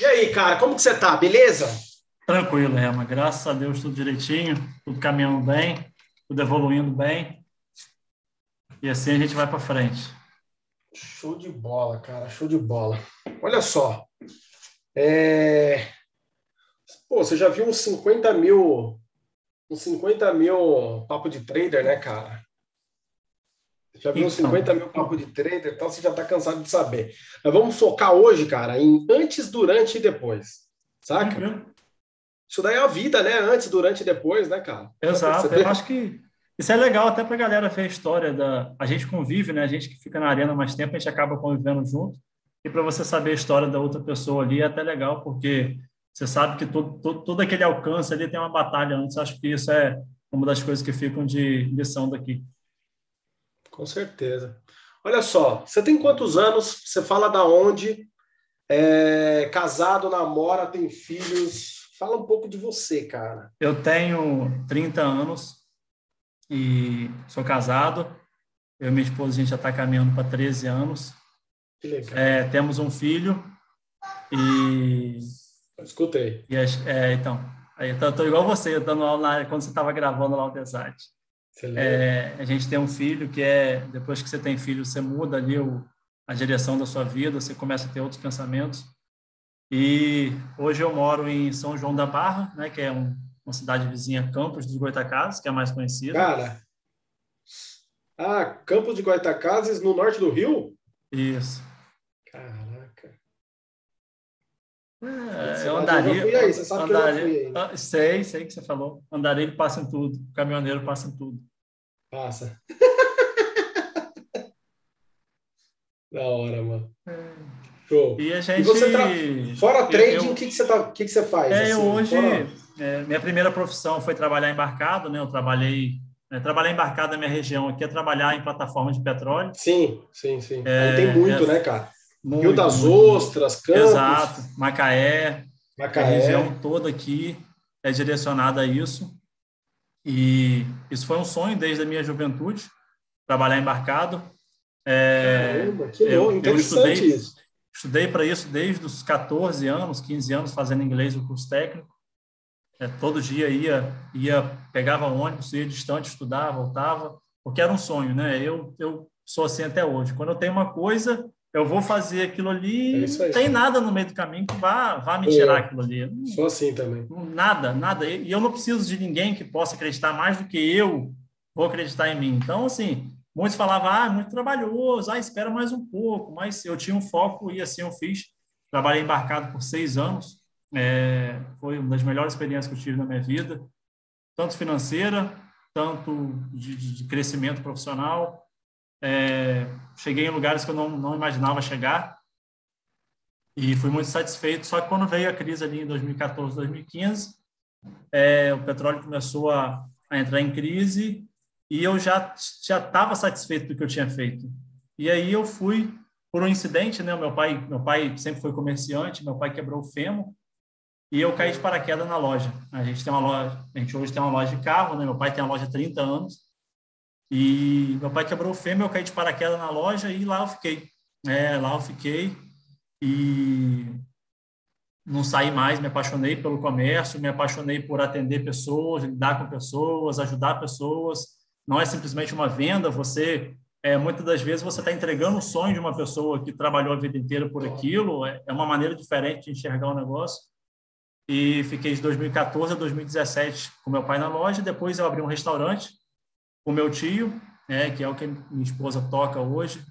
E aí, cara, como que você tá? Beleza? Tranquilo, Rema. Graças a Deus, tudo direitinho, tudo caminhando bem, tudo evoluindo bem. E assim a gente vai para frente. Show de bola, cara, show de bola. Olha só. É... Pô, você já viu uns 50 mil. Uns 50 mil papo de trader, né, cara? Já viu uns 50 então. mil papo de trader, então você já está cansado de saber. Mas vamos focar hoje, cara, em antes, durante e depois. Saca? Uhum. Isso daí é a vida, né? Antes, durante e depois, né, cara? Exato. Eu acho que isso é legal até para a galera ver a história da. A gente convive, né? A gente que fica na arena mais tempo, a gente acaba convivendo junto. E para você saber a história da outra pessoa ali é até legal, porque você sabe que todo, todo, todo aquele alcance ali tem uma batalha antes. Acho que isso é uma das coisas que ficam de lição daqui. Com certeza. Olha só, você tem quantos anos? Você fala da onde? É, casado, namora, tem filhos. Fala um pouco de você, cara. Eu tenho 30 anos e sou casado. Eu e minha esposa, a gente já está caminhando para 13 anos. Que legal. É, temos um filho e... Escutei. E, é, então, aí eu tô, igual você, dando aula quando você estava gravando lá o Desart. É, a gente tem um filho que é, depois que você tem filho, você muda ali o, a direção da sua vida, você começa a ter outros pensamentos. E hoje eu moro em São João da Barra, né, que é um, uma cidade vizinha, Campos dos Goitacazes, que é a mais conhecida. Cara, ah, Campos de Goitacazes, no norte do Rio? Isso. Caraca. É, eu andaria. Eu aí, você sabe que eu aí. Sei, sei que você falou. Andaria, ele passa em tudo. Caminhoneiro passa em tudo. Passa. da hora, mano. É. Show. E a gente. E você tá... Fora trading, o que, que, você tá... que, que você faz? É, assim, eu hoje. Fora... É, minha primeira profissão foi trabalhar embarcado, né? Eu trabalhei. É, trabalhar embarcado na minha região aqui é trabalhar em plataforma de petróleo. Sim, sim, sim. É, Aí tem muito, é, né, cara? Muito, Rio das muito, Ostras, Campos. Exato, Macaé. Macaé. A região toda aqui é direcionada a isso. E isso foi um sonho desde a minha juventude, trabalhar embarcado. É, Caramba, que eu, interessante eu estudei, isso. Estudei para isso desde os 14 anos, 15 anos, fazendo inglês o curso técnico. É, todo dia ia, ia pegava ônibus, ia distante, estudava, voltava, porque era um sonho, né? Eu, eu sou assim até hoje. Quando eu tenho uma coisa, eu vou fazer aquilo ali, é não tem nada no meio do caminho que vá, vá me tirar é, aquilo ali. Sou assim também. Nada, nada. E eu não preciso de ninguém que possa acreditar mais do que eu vou acreditar em mim. Então, assim, muitos falavam, ah, muito trabalhoso, ah, espera mais um pouco. Mas eu tinha um foco e assim eu fiz. Trabalhei embarcado por seis anos. É, foi uma das melhores experiências que eu tive na minha vida, tanto financeira, tanto de, de crescimento profissional. É, cheguei em lugares que eu não, não imaginava chegar e fui muito satisfeito. Só que quando veio a crise ali em 2014, 2015, é, o petróleo começou a, a, entrar em crise e eu já já estava satisfeito do que eu tinha feito. E aí eu fui por um incidente, né? Meu pai, meu pai sempre foi comerciante, meu pai quebrou o fêmur e eu caí de paraquedas na loja. A gente tem uma loja, a gente hoje tem uma loja de carro, né? Meu pai tem uma loja há 30 anos e meu pai quebrou o fêmur, eu caí de paraquedas na loja e lá eu fiquei. É, lá eu fiquei e não saí mais, me apaixonei pelo comércio, me apaixonei por atender pessoas, lidar com pessoas, ajudar pessoas. Não é simplesmente uma venda, você é, muitas das vezes você está entregando o sonho de uma pessoa que trabalhou a vida inteira por aquilo, é, é uma maneira diferente de enxergar o negócio. E fiquei de 2014 a 2017 com meu pai na loja, depois eu abri um restaurante o meu tio, né, que é o que minha esposa toca hoje,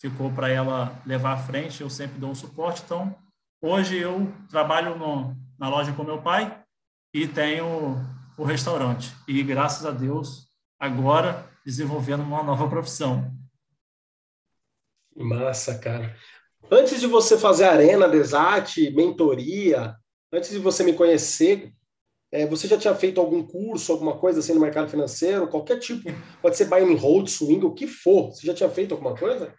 ficou para ela levar à frente, eu sempre dou um suporte. Então, hoje eu trabalho no, na loja com meu pai e tenho o restaurante. E graças a Deus, agora desenvolvendo uma nova profissão. Massa, cara. Antes de você fazer arena, desate, mentoria, antes de você me conhecer, é, você já tinha feito algum curso, alguma coisa assim no mercado financeiro? Qualquer tipo, pode ser buy and hold, swing, o que for. Você já tinha feito alguma coisa?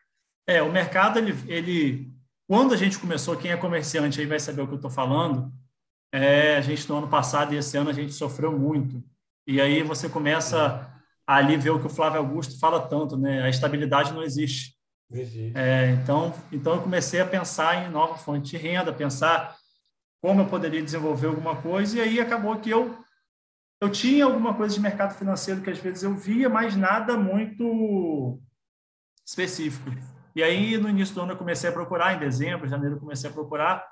É, o mercado, ele, ele quando a gente começou, quem é comerciante aí vai saber o que eu estou falando, é, a gente no ano passado e esse ano a gente sofreu muito. E aí você começa a ali ver o que o Flávio Augusto fala tanto, né? A estabilidade não existe. Não existe. É, então, então eu comecei a pensar em nova fonte de renda, pensar como eu poderia desenvolver alguma coisa, e aí acabou que eu eu tinha alguma coisa de mercado financeiro que às vezes eu via, mas nada muito específico. E aí, no início do ano, eu comecei a procurar, em dezembro, janeiro, eu comecei a procurar.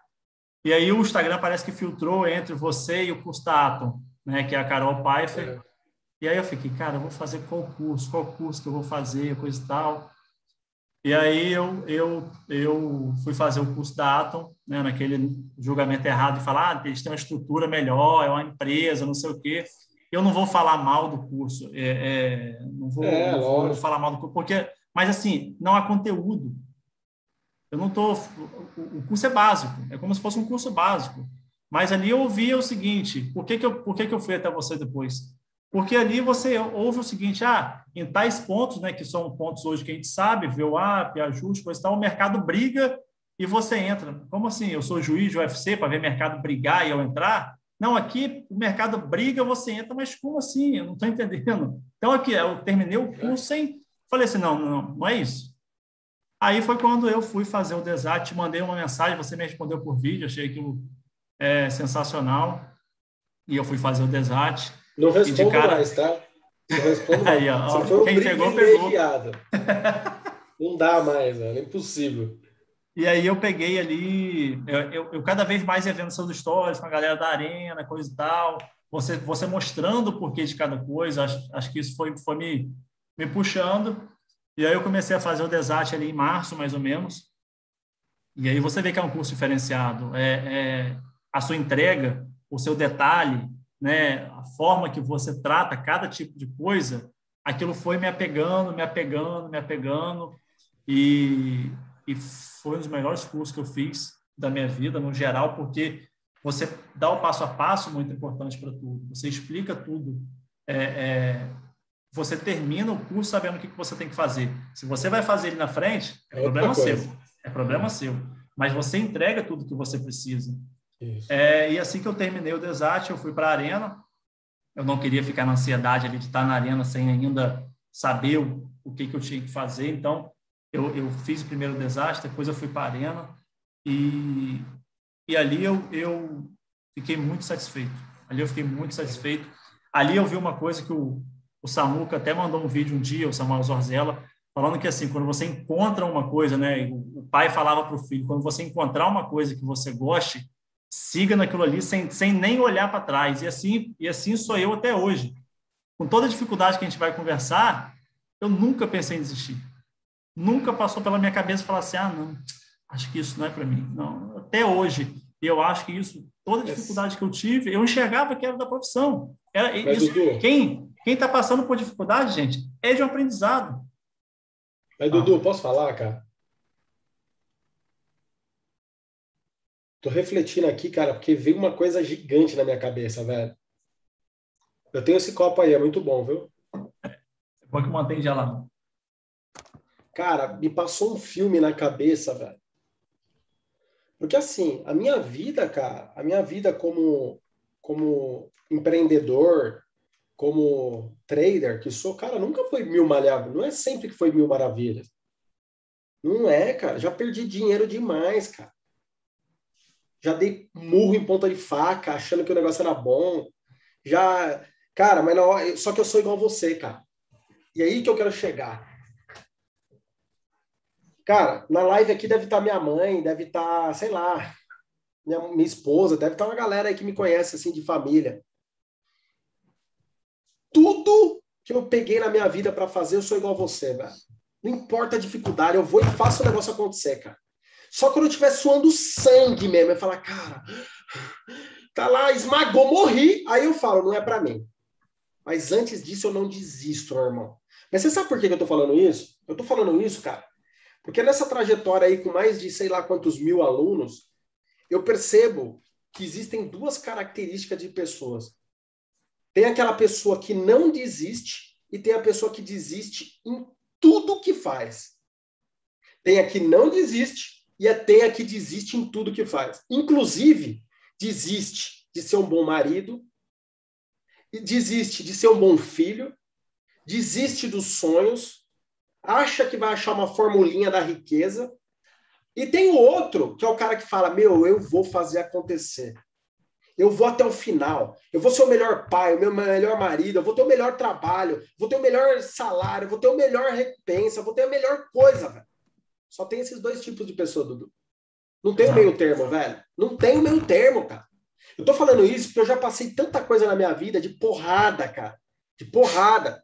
E aí, o Instagram parece que filtrou entre você e o curso da Atom, né, que é a Carol Pfeiffer. É. E aí, eu fiquei, cara, eu vou fazer qual curso? Qual curso que eu vou fazer? Coisa e tal. E aí, eu, eu, eu fui fazer o curso da Atom, né, naquele julgamento errado de falar, ah, eles têm uma estrutura melhor, é uma empresa, não sei o quê. Eu não vou falar mal do curso, é, é não, vou, é, não vou falar mal do curso, porque mas, assim, não há conteúdo. Eu não estou. O curso é básico, é como se fosse um curso básico. Mas ali eu ouvia o seguinte: por que, que, eu, por que, que eu fui até você depois? Porque ali você ouve o seguinte: ah, em tais pontos, né, que são pontos hoje que a gente sabe, VWAP, ajuste, coisa e tal, o mercado briga e você entra. Como assim? Eu sou juiz de UFC para ver mercado brigar e eu entrar? Não, aqui o mercado briga, você entra, mas como assim? Eu não estou entendendo. Então, aqui, eu terminei o curso sem Falei assim, não, não, não é isso. Aí foi quando eu fui fazer o desate, mandei uma mensagem, você me respondeu por vídeo, achei aquilo é, sensacional. E eu fui fazer o desate. Não respondo cara... mais, tá? Não respondo mais. Aí, ó, foi quem pegou, pegou. não dá mais, velho, é impossível. E aí eu peguei ali, eu, eu, eu, cada vez mais ia vendo seus stories com a galera da arena, coisa e tal, você, você mostrando o porquê de cada coisa, acho, acho que isso foi, foi me, me puxando. E aí eu comecei a fazer o desate ali em março, mais ou menos. E aí você vê que é um curso diferenciado. É, é a sua entrega, o seu detalhe, né, a forma que você trata cada tipo de coisa, aquilo foi me apegando, me apegando, me apegando. E, e foi um dos melhores cursos que eu fiz da minha vida, no geral, porque você dá o passo a passo muito importante para tudo. Você explica tudo. É, é, você termina o curso sabendo o que, você tem que fazer. Se você vai fazer ele na frente, é, é problema coisa. seu. É problema seu. Mas você entrega tudo que você precisa. É, e assim que eu terminei o desate, eu fui para a arena. Eu não queria ficar na ansiedade ali de estar na arena sem ainda saber o, o que, que eu tinha que fazer. Então, eu, eu fiz o primeiro desastre, depois eu fui para a arena. E, e ali eu, eu fiquei muito satisfeito. Ali eu fiquei muito satisfeito. Ali eu vi uma coisa que o, o Samuca até mandou um vídeo um dia, o Samuel Zorzella, falando que assim, quando você encontra uma coisa, né, o pai falava para o filho, quando você encontrar uma coisa que você goste, siga naquilo ali sem, sem nem olhar para trás. E assim, e assim sou eu até hoje. Com toda a dificuldade que a gente vai conversar, eu nunca pensei em desistir. Nunca passou pela minha cabeça falar assim: "Ah, não, acho que isso não é para mim". Não, até hoje, eu acho que isso, toda a dificuldade que eu tive, eu enxergava que era da profissão. Era isso, quem quem está passando por dificuldade, gente, é de um aprendizado. Mas, Dudu, posso falar, cara? Tô refletindo aqui, cara, porque veio uma coisa gigante na minha cabeça, velho. Eu tenho esse copo aí, é muito bom, viu? É bom que mantém gelado. Cara, me passou um filme na cabeça, velho. Porque assim, a minha vida, cara, a minha vida como, como empreendedor, como trader que sou, cara, nunca foi mil maravilhas. Não é sempre que foi mil maravilhas. Não é, cara. Já perdi dinheiro demais, cara. Já dei murro em ponta de faca, achando que o negócio era bom. Já, cara, mas não, só que eu sou igual você, cara. E aí que eu quero chegar. Cara, na live aqui deve estar minha mãe, deve estar, sei lá, minha, minha esposa, deve estar uma galera aí que me conhece assim de família tudo que eu peguei na minha vida para fazer, eu sou igual a você, velho. Não importa a dificuldade, eu vou e faço o negócio acontecer, cara. Só quando eu estiver suando sangue mesmo, eu falar, cara, tá lá, esmagou, morri. Aí eu falo, não é para mim. Mas antes disso, eu não desisto, meu irmão. Mas você sabe por que eu tô falando isso? Eu tô falando isso, cara, porque nessa trajetória aí, com mais de sei lá quantos mil alunos, eu percebo que existem duas características de pessoas. Tem aquela pessoa que não desiste e tem a pessoa que desiste em tudo que faz. Tem a que não desiste e a que desiste em tudo que faz. Inclusive, desiste de ser um bom marido, desiste de ser um bom filho, desiste dos sonhos, acha que vai achar uma formulinha da riqueza, E tem o outro, que é o cara que fala: Meu, eu vou fazer acontecer. Eu vou até o final. Eu vou ser o melhor pai, o meu melhor marido, eu vou ter o melhor trabalho, vou ter o melhor salário, vou ter o melhor recompensa, vou ter a melhor coisa, velho. Só tem esses dois tipos de pessoa, Dudu. Não tem o meio termo, velho. Não tem o meio termo, cara. Eu tô falando isso porque eu já passei tanta coisa na minha vida de porrada, cara. De porrada.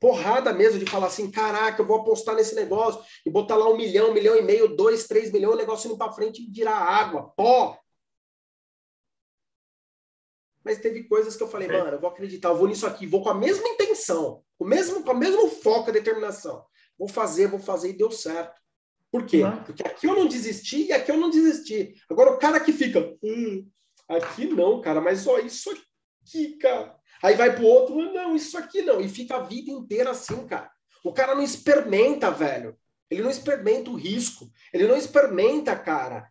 Porrada mesmo, de falar assim, caraca, eu vou apostar nesse negócio e botar lá um milhão, um milhão e meio, dois, três milhões, o negócio indo pra frente e virar água, pó. Mas teve coisas que eu falei, mano, eu vou acreditar, eu vou nisso aqui, vou com a mesma intenção, com o mesmo, com o mesmo foco e determinação. Vou fazer, vou fazer e deu certo. Por quê? Porque aqui eu não desisti e aqui eu não desisti. Agora o cara que fica, hum, aqui não, cara, mas ó, isso aqui, cara. Aí vai pro outro, não, isso aqui não. E fica a vida inteira assim, cara. O cara não experimenta, velho. Ele não experimenta o risco. Ele não experimenta, cara,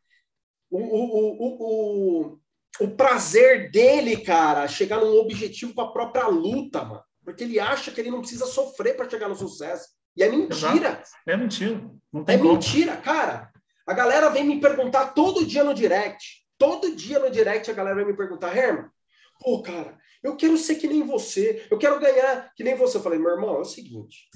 o, o, o, o, o prazer dele, cara, chegar num objetivo com a própria luta, mano. Porque ele acha que ele não precisa sofrer para chegar no sucesso. E é mentira. É mentira. Não tem é como. mentira, cara. A galera vem me perguntar todo dia no direct. Todo dia no direct a galera vem me perguntar, Herman, pô, cara, eu quero ser que nem você, eu quero ganhar que nem você. Eu falei, meu irmão, é o seguinte: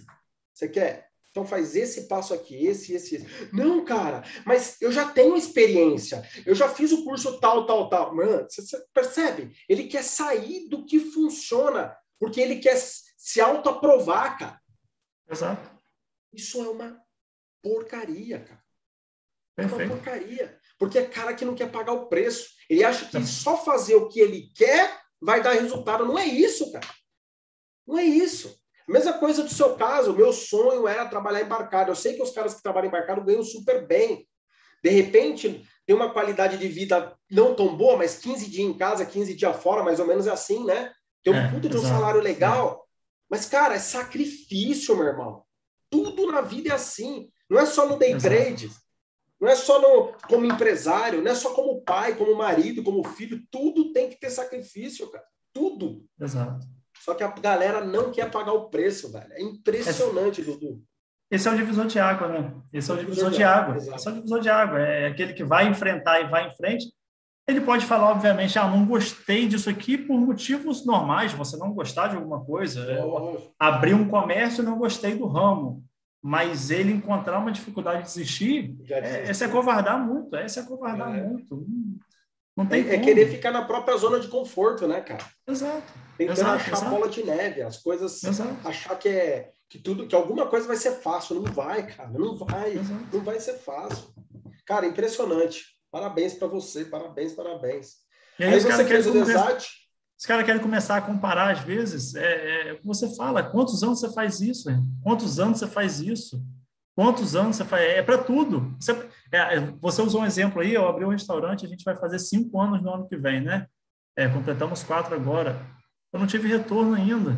você quer? Então faz esse passo aqui, esse, esse, esse. Não, cara, mas eu já tenho experiência, eu já fiz o curso tal, tal, tal. Mano, você, você percebe? Ele quer sair do que funciona, porque ele quer se autoaprovar, cara. Exato. Isso é uma porcaria, cara. Perfeito. É uma porcaria. Porque é cara que não quer pagar o preço. Ele acha que só fazer o que ele quer vai dar resultado. Não é isso, cara. Não é isso. Mesma coisa do seu caso. O meu sonho era trabalhar embarcado. Eu sei que os caras que trabalham embarcado ganham super bem. De repente, tem uma qualidade de vida não tão boa, mas 15 dias em casa, 15 dias fora, mais ou menos é assim, né? Tem um é, puto de um salário legal. Mas, cara, é sacrifício, meu irmão. Tudo na vida é assim. Não é só no day trade. Não é só no, como empresário, não é só como pai, como marido, como filho. Tudo tem que ter sacrifício, cara. Tudo. Exato. Só que a galera não quer pagar o preço, velho. É impressionante, Esse... Dudu. Esse é o divisor de água, né? Esse é o divisor de água. Esse é o divisor de água. É aquele que vai enfrentar e vai em frente. Ele pode falar, obviamente, ah, não gostei disso aqui por motivos normais, você não gostar de alguma coisa. Abrir um comércio e não gostei do ramo mas ele encontrar uma dificuldade de desistir, é, esse é covardar muito, esse é covardar é. muito. Não tem é, é, querer ficar na própria zona de conforto, né, cara? Exato. Tentando exato, achar exato. bola de neve, as coisas, exato. achar que é que tudo, que alguma coisa vai ser fácil, não vai, cara, não vai, não vai ser fácil. Cara, impressionante. Parabéns para você, parabéns, parabéns. E aí, aí você quer o desate, os caras querem começar a comparar, às vezes, é, é, você fala, quantos anos você faz isso? Hein? Quantos anos você faz isso? Quantos anos você faz? É, é para tudo. Você, é, é, você, usou um exemplo aí, eu abri um restaurante, a gente vai fazer cinco anos no ano que vem, né? É, completamos quatro agora. Eu não tive retorno ainda.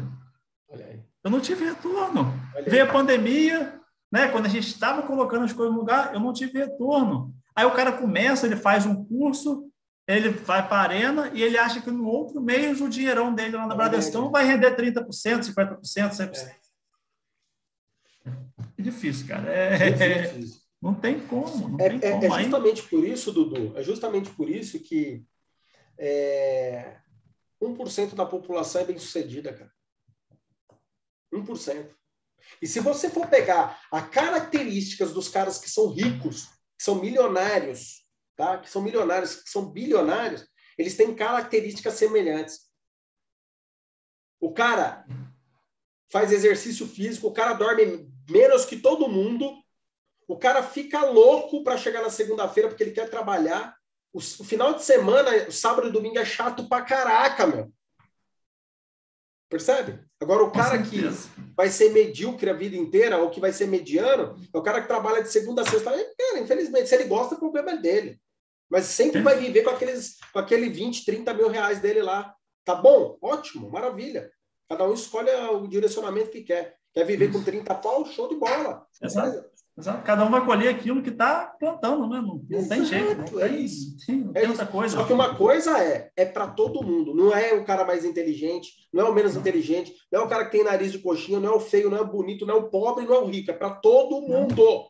Eu não tive retorno. Veio a pandemia, né? Quando a gente estava colocando as coisas no lugar, eu não tive retorno. Aí o cara começa, ele faz um curso, ele vai para a arena e ele acha que no outro mês o dinheirão dele lá na Bradescão vai render 30%, 50%, 100%. É. difícil, cara. É, é difícil. Não tem como. Não é, tem é, como. é justamente por isso, Dudu, é justamente por isso que é, 1% da população é bem sucedida, cara. 1%. E se você for pegar as características dos caras que são ricos, que são milionários, tá? que são milionários, que são bilionários, eles têm características semelhantes. O cara faz exercício físico, o cara dorme menos que todo mundo, o cara fica louco para chegar na segunda-feira porque ele quer trabalhar. O, o, final de semana, o sábado e domingo é chato pra caraca, meu. Percebe? Agora, o cara que vai ser medíocre a vida inteira, ou que vai ser mediano, é o cara que trabalha de segunda a sexta. Cara, infelizmente, se ele gosta, o problema é dele. Mas sempre vai viver com, aqueles, com aquele 20, 30 mil reais dele lá. Tá bom? Ótimo, maravilha. Cada um escolhe o direcionamento que quer. Quer viver com 30 pau? Show de bola. Exato. Exato. Cada um vai colher aquilo que está plantando, né? Não, não tem jeito. Não é isso. Não é tem outra coisa. Só que uma coisa é, é para todo mundo. Não é o cara mais inteligente, não é o menos inteligente, não é o cara que tem nariz de coxinha, não é o feio, não é o bonito, não é o pobre, não é o rico. É para todo mundo.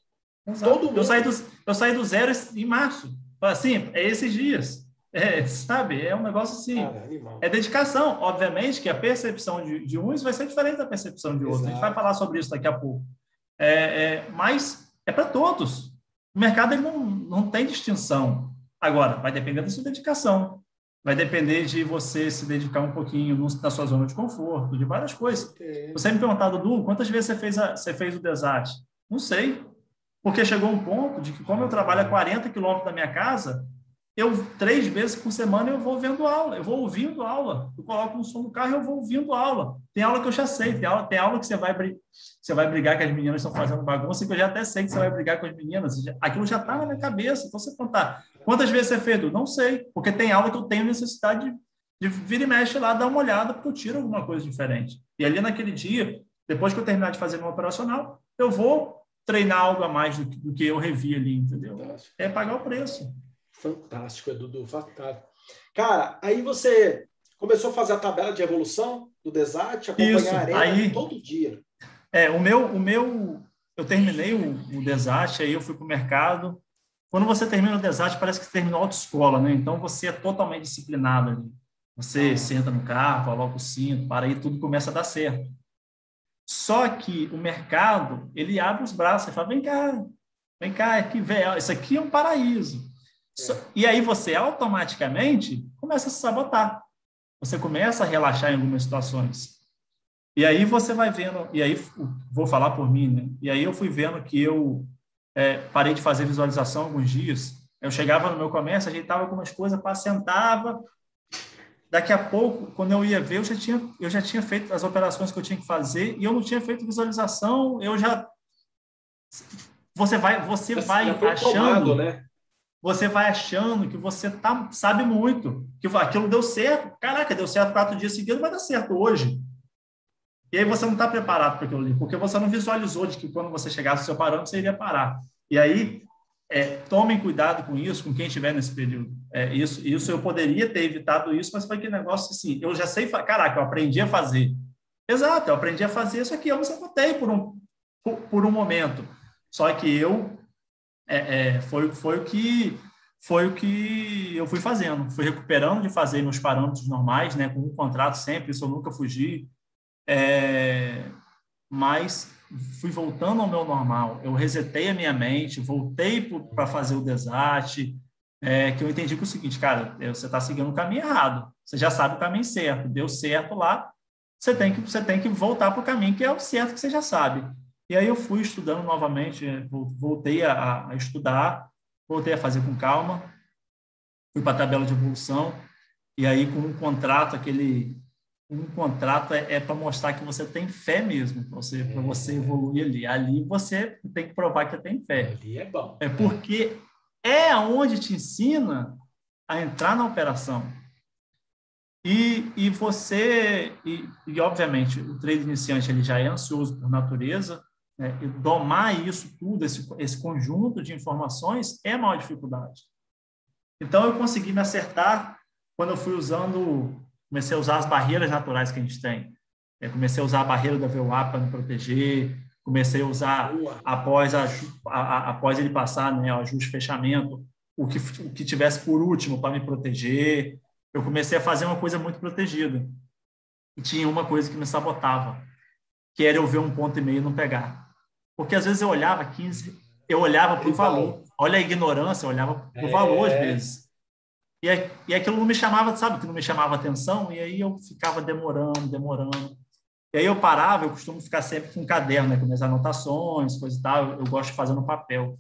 Exato. Todo mundo. Eu saí, do, eu saí do zero em março. Assim, é esses dias. É, sabe? É um negócio assim. Cara, é dedicação. Obviamente que a percepção de, de uns vai ser diferente da percepção de outros. A gente vai falar sobre isso daqui a pouco. É, é, mas é para todos. O mercado ele não, não tem distinção. Agora, vai depender da sua dedicação. Vai depender de você se dedicar um pouquinho no, na sua zona de conforto, de várias coisas. Você me perguntar, Dudu, quantas vezes você fez, a, você fez o desastre? Não sei. Porque chegou um ponto de que, como eu trabalho a 40 quilômetros da minha casa, eu três vezes por semana eu vou vendo aula, eu vou ouvindo aula. Eu coloco um som no carro e eu vou ouvindo aula. Tem aula que eu já sei, tem aula, tem aula que você vai, você vai brigar que as meninas estão fazendo bagunça que eu já até sei que você vai brigar com as meninas. Aquilo já está na minha cabeça. Então, você contar quantas vezes você fez, não sei, porque tem aula que eu tenho necessidade de, de vir e mexe lá, dar uma olhada, porque eu tiro alguma coisa diferente. E ali naquele dia, depois que eu terminar de fazer meu operacional, eu vou treinar algo a mais do, do que eu revi ali, entendeu? É pagar o preço. Fantástico, Dudu, fantástico. Cara, aí você começou a fazer a tabela de evolução do Desart, acompanhar Isso, a arena aí, todo dia. É, o meu, o meu, eu terminei o, o Desart, aí eu fui para o mercado. Quando você termina o Desart, parece que você terminou a autoescola, né? Então você é totalmente disciplinado ali. Você ah. senta no carro, coloca o cinto, para aí tudo começa a dar certo. Só que o mercado, ele abre os braços e fala: vem cá, vem cá, aqui, vem, isso aqui é um paraíso. E aí você automaticamente começa a se sabotar. Você começa a relaxar em algumas situações. E aí você vai vendo, e aí vou falar por mim, né? E aí eu fui vendo que eu é, parei de fazer visualização alguns dias. Eu chegava no meu comércio, ajeitava algumas coisas, sentava. Daqui a pouco, quando eu ia ver, eu já tinha, eu já tinha feito as operações que eu tinha que fazer e eu não tinha feito visualização. Eu já você vai, você vai achando, tomado, né? Você vai achando que você tá, sabe muito, que aquilo deu certo. Caraca, deu certo quatro dias seguidos, vai dar certo hoje. E aí você não está preparado para aquilo ali, porque você não visualizou de que quando você chegasse no seu parâmetro, você iria parar. E aí, é, tomem cuidado com isso, com quem estiver nesse período. É, isso, isso eu poderia ter evitado isso, mas foi que negócio assim, eu já sei, caraca, eu aprendi a fazer. Exato, eu aprendi a fazer isso aqui, eu me sabotei por um, por, por um momento. Só que eu é, é, foi, foi o que foi o que eu fui fazendo, fui recuperando de fazer meus parâmetros normais, né, com um contrato sempre, isso eu nunca fugi, é, mas fui voltando ao meu normal, eu resetei a minha mente, voltei para fazer o desastre, é, que eu entendi que é o seguinte, cara, você está seguindo o caminho errado, você já sabe o caminho certo, deu certo lá, você tem que, você tem que voltar para o caminho que é o certo que você já sabe. E aí eu fui estudando novamente, voltei a, a estudar, voltei a fazer com calma, fui para a tabela de evolução, e aí com um contrato, aquele um contrato é, é para mostrar que você tem fé mesmo, para você, é. você evoluir ali. Ali você tem que provar que tem fé. Ali é bom. É porque é onde te ensina a entrar na operação. E, e você, e, e obviamente, o trade iniciante ele já é ansioso por natureza, né, e domar isso tudo, esse, esse conjunto de informações, é a maior dificuldade. Então, eu consegui me acertar quando eu fui usando, comecei a usar as barreiras naturais que a gente tem. Eu comecei a usar a barreira da VWAP para me proteger, comecei a usar após, a, a, após ele passar né, o ajuste fechamento, o que, o que tivesse por último para me proteger. Eu comecei a fazer uma coisa muito protegida. E tinha uma coisa que me sabotava, que era eu ver um ponto e meio e não pegar. Porque às vezes eu olhava 15, eu olhava para o valor. Olha a ignorância, eu olhava para o valor às é. vezes. E, e aquilo não me chamava, sabe, que não me chamava atenção, e aí eu ficava demorando, demorando. E aí eu parava, eu costumo ficar sempre com um caderno, né, com minhas anotações, coisa e tal, eu gosto de fazer no papel.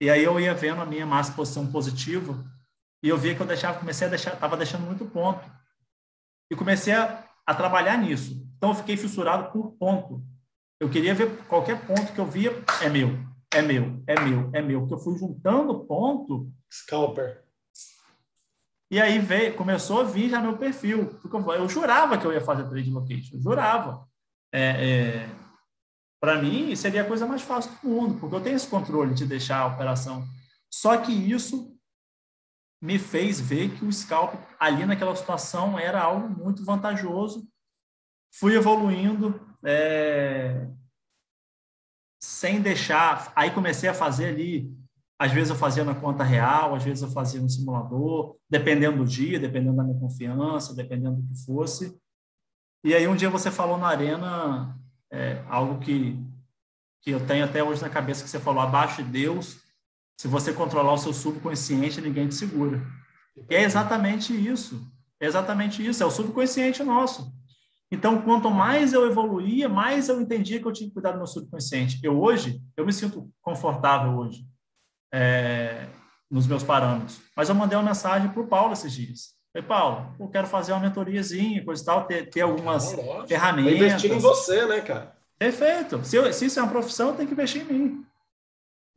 E aí eu ia vendo a minha massa posição positiva, e eu via que eu deixava, comecei a deixar, estava deixando muito ponto. E comecei a, a trabalhar nisso. Então eu fiquei fissurado por ponto. Eu queria ver qualquer ponto que eu via, é meu, é meu, é meu, é meu. Porque eu fui juntando ponto. Scalper. E aí veio, começou a vir já meu perfil. Porque eu, eu jurava que eu ia fazer trade location, eu jurava. É, é, Para mim, seria a coisa mais fácil do mundo, porque eu tenho esse controle de deixar a operação. Só que isso me fez ver que o scalp ali naquela situação era algo muito vantajoso. Fui evoluindo, é, sem deixar. Aí comecei a fazer ali. Às vezes eu fazia na conta real, às vezes eu fazia no simulador, dependendo do dia, dependendo da minha confiança, dependendo do que fosse. E aí um dia você falou na arena é, algo que, que eu tenho até hoje na cabeça, que você falou, abaixo de Deus, se você controlar o seu subconsciente, ninguém te segura. E é exatamente isso. É exatamente isso, é o subconsciente nosso. Então, quanto mais eu evoluía, mais eu entendia que eu tinha que cuidar do meu subconsciente. Eu hoje, eu me sinto confortável hoje é, nos meus parâmetros. Mas eu mandei uma mensagem para o Paulo esses dias. Falei, Paulo, eu quero fazer uma mentoriazinha, coisa e tal, ter, ter algumas ah, ferramentas. investir em você, né, cara? Perfeito. Se, eu, se isso é uma profissão, tem que investir em mim.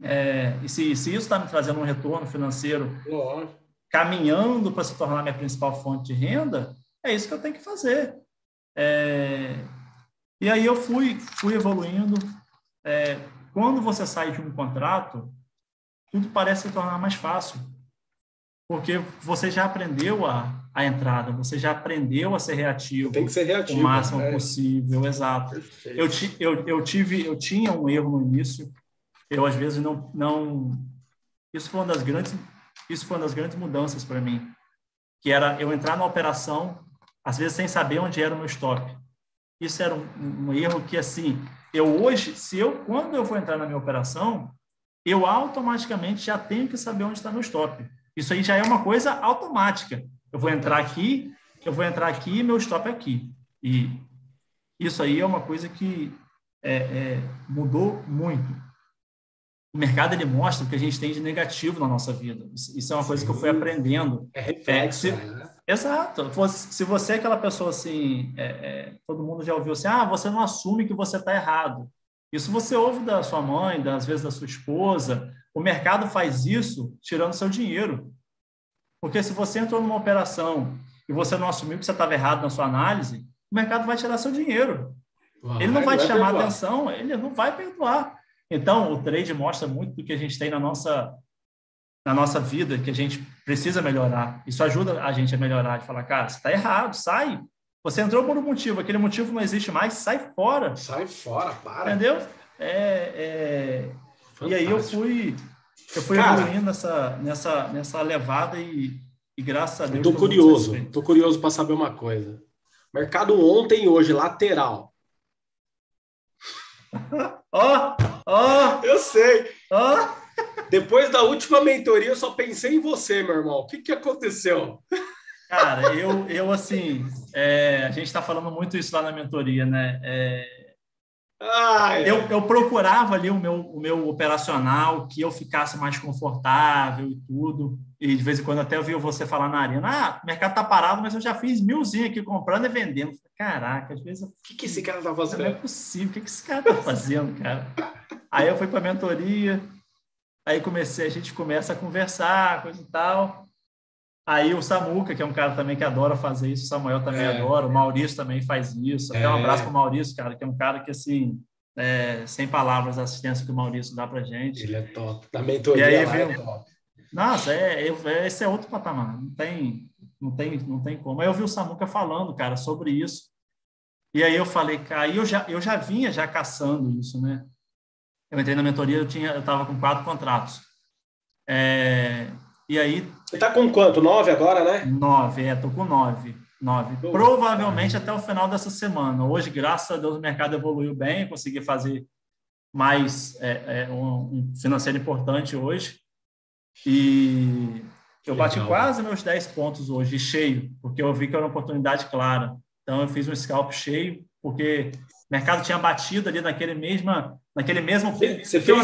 É, e se, se isso está me trazendo um retorno financeiro Lógico. caminhando para se tornar minha principal fonte de renda, é isso que eu tenho que fazer. É, e aí eu fui, fui evoluindo. É, quando você sai de um contrato, tudo parece se tornar mais fácil, porque você já aprendeu a, a entrada, você já aprendeu a ser reativo, Tem que ser reativo o máximo é. possível, exato. Eu, eu, eu tive, eu tinha um erro no início, eu às vezes não, não, isso foi uma das grandes, isso foi uma das grandes mudanças para mim, que era eu entrar na operação às vezes sem saber onde era o meu stop. Isso era um, um, erro que, assim, eu hoje, se eu, quando eu vou entrar na minha operação, eu automaticamente já tenho que saber onde está meu stop. Isso aí já é uma coisa automática. Eu vou entrar aqui, eu vou entrar aqui e meu stop é aqui. E isso aí é uma coisa que é, é, mudou muito. O mercado ele mostra o que a gente tem de negativo na nossa vida. Isso é uma coisa que eu fui aprendendo. É reflexo, é? Exato. Se você é aquela pessoa assim, é, é, todo mundo já ouviu assim, ah, você não assume que você está errado. Isso você ouve da sua mãe, às vezes da sua esposa. O mercado faz isso tirando seu dinheiro. Porque se você entrou numa operação e você não assumiu que você estava errado na sua análise, o mercado vai tirar seu dinheiro. Vai, ele não vai te chamar perdoar. atenção, ele não vai perdoar. Então, o trade mostra muito do que a gente tem na nossa na nossa vida que a gente precisa melhorar. Isso ajuda a gente a melhorar, de falar, cara, você está errado, sai. Você entrou por um motivo, aquele motivo não existe mais, sai fora. Sai fora, para. Entendeu? É, é... E aí eu fui, eu fui cara, evoluindo nessa, nessa, nessa levada e, e graças a Deus. Tô curioso, tô curioso para saber uma coisa. Mercado ontem e hoje, lateral. Ó, ó. Eu sei. Ó. Depois da última mentoria, eu só pensei em você, meu irmão. O que, que aconteceu? Cara, eu, eu assim, é, a gente está falando muito isso lá na mentoria, né? É, eu, eu procurava ali o meu, o meu operacional, que eu ficasse mais confortável e tudo. E de vez em quando até eu vi você falar na arena, ah, o mercado tá parado, mas eu já fiz milzinho aqui comprando e vendendo. Caraca, às vezes... O que, que esse cara tá fazendo? Não é possível, o que, que esse cara tá fazendo, cara? Aí eu fui para a mentoria, Aí comecei, a gente começa a conversar, coisa e tal. Aí o Samuca, que é um cara também que adora fazer isso, o Samuel também é. adora, o Maurício também faz isso. Até um é. abraço para o Maurício, cara, que é um cara que, assim, é, sem palavras a assistência que o Maurício dá para gente. Ele é top. Da mentoria e aí, viu, é top. Nossa, é, é, esse é outro patamar. Não tem, não tem, não tem como. Aí eu vi o Samuca falando, cara, sobre isso. E aí eu falei, cara, eu já, eu já vinha já caçando isso, né? Eu entrei na mentoria, eu tinha, eu estava com quatro contratos. É, e aí. Você está com quanto? Nove agora, né? Nove, é, estou com nove. Nove. Provavelmente até o final dessa semana. Hoje, graças a Deus, o mercado evoluiu bem, consegui fazer mais é, é, um, financeiro importante hoje. E eu bati Legal. quase meus 10 pontos hoje, cheio, porque eu vi que era uma oportunidade clara. Então, eu fiz um scalp cheio, porque o mercado tinha batido ali naquele, mesma, naquele mesmo... Você fez... Eu,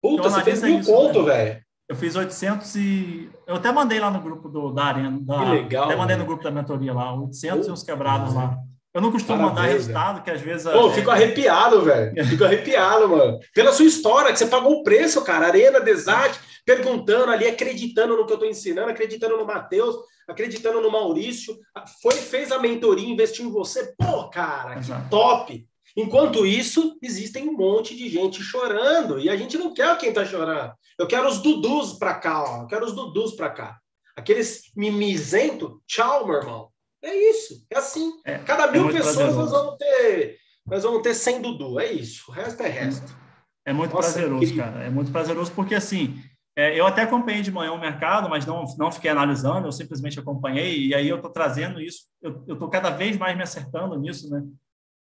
Puta, você fez mil ponto, né? velho. Eu fiz 800 e... Eu até mandei lá no grupo do, da Arena. Da, que legal. Até mandei no grupo da mentoria lá, 800 e uns quebrados lá. Eu não costumo mandar resultado, que às vezes... Pô, é... fico arrepiado, velho. Fico arrepiado, mano. Pela sua história, que você pagou o preço, cara. Arena, Desart, perguntando ali, acreditando no que eu tô ensinando, acreditando no Matheus acreditando no Maurício, foi fez a mentoria, investiu em você. Pô, cara, que top! Enquanto isso, existem um monte de gente chorando e a gente não quer quem tá chorando. Eu quero os dudus para cá, ó. Eu quero os dudus para cá. Aqueles mimizento, tchau, meu irmão. É isso, é assim. É, Cada mil é pessoas nós vamos ter, nós vamos ter 100 dudu, é isso. O resto é resto. É muito Nossa, prazeroso, cara. É muito prazeroso porque, assim, é, eu até acompanhei de manhã o mercado, mas não, não fiquei analisando, eu simplesmente acompanhei, e aí eu estou trazendo isso, eu estou cada vez mais me acertando nisso, né?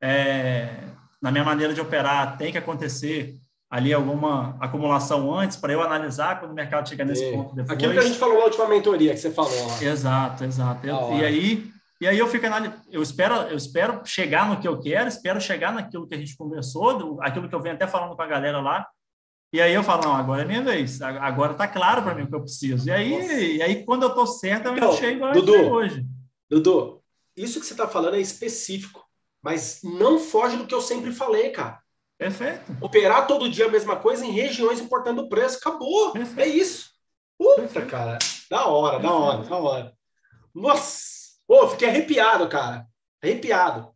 É, na minha maneira de operar, tem que acontecer ali alguma acumulação antes para eu analisar quando o mercado chegar nesse é. ponto depois. Aquilo que a gente falou na última mentoria que você falou. Ó. Exato, exato. e aí e aí eu fico eu espero eu espero chegar no que eu quero, espero chegar naquilo que a gente conversou, aquilo que eu venho até falando com a galera lá. E aí eu falo, não, agora é minha vez. Agora está claro para mim o que eu preciso. E aí, e aí quando eu estou certo, eu então, chego Dudu, hoje. Dudu, isso que você está falando é específico, mas não foge do que eu sempre falei, cara. Perfeito. Operar todo dia a mesma coisa em regiões importando o preço. Acabou. Perfeito. É isso. Puta, Perfeito. cara. Da hora, da hora, da hora. Nossa. Pô, fiquei arrepiado, cara. Arrepiado.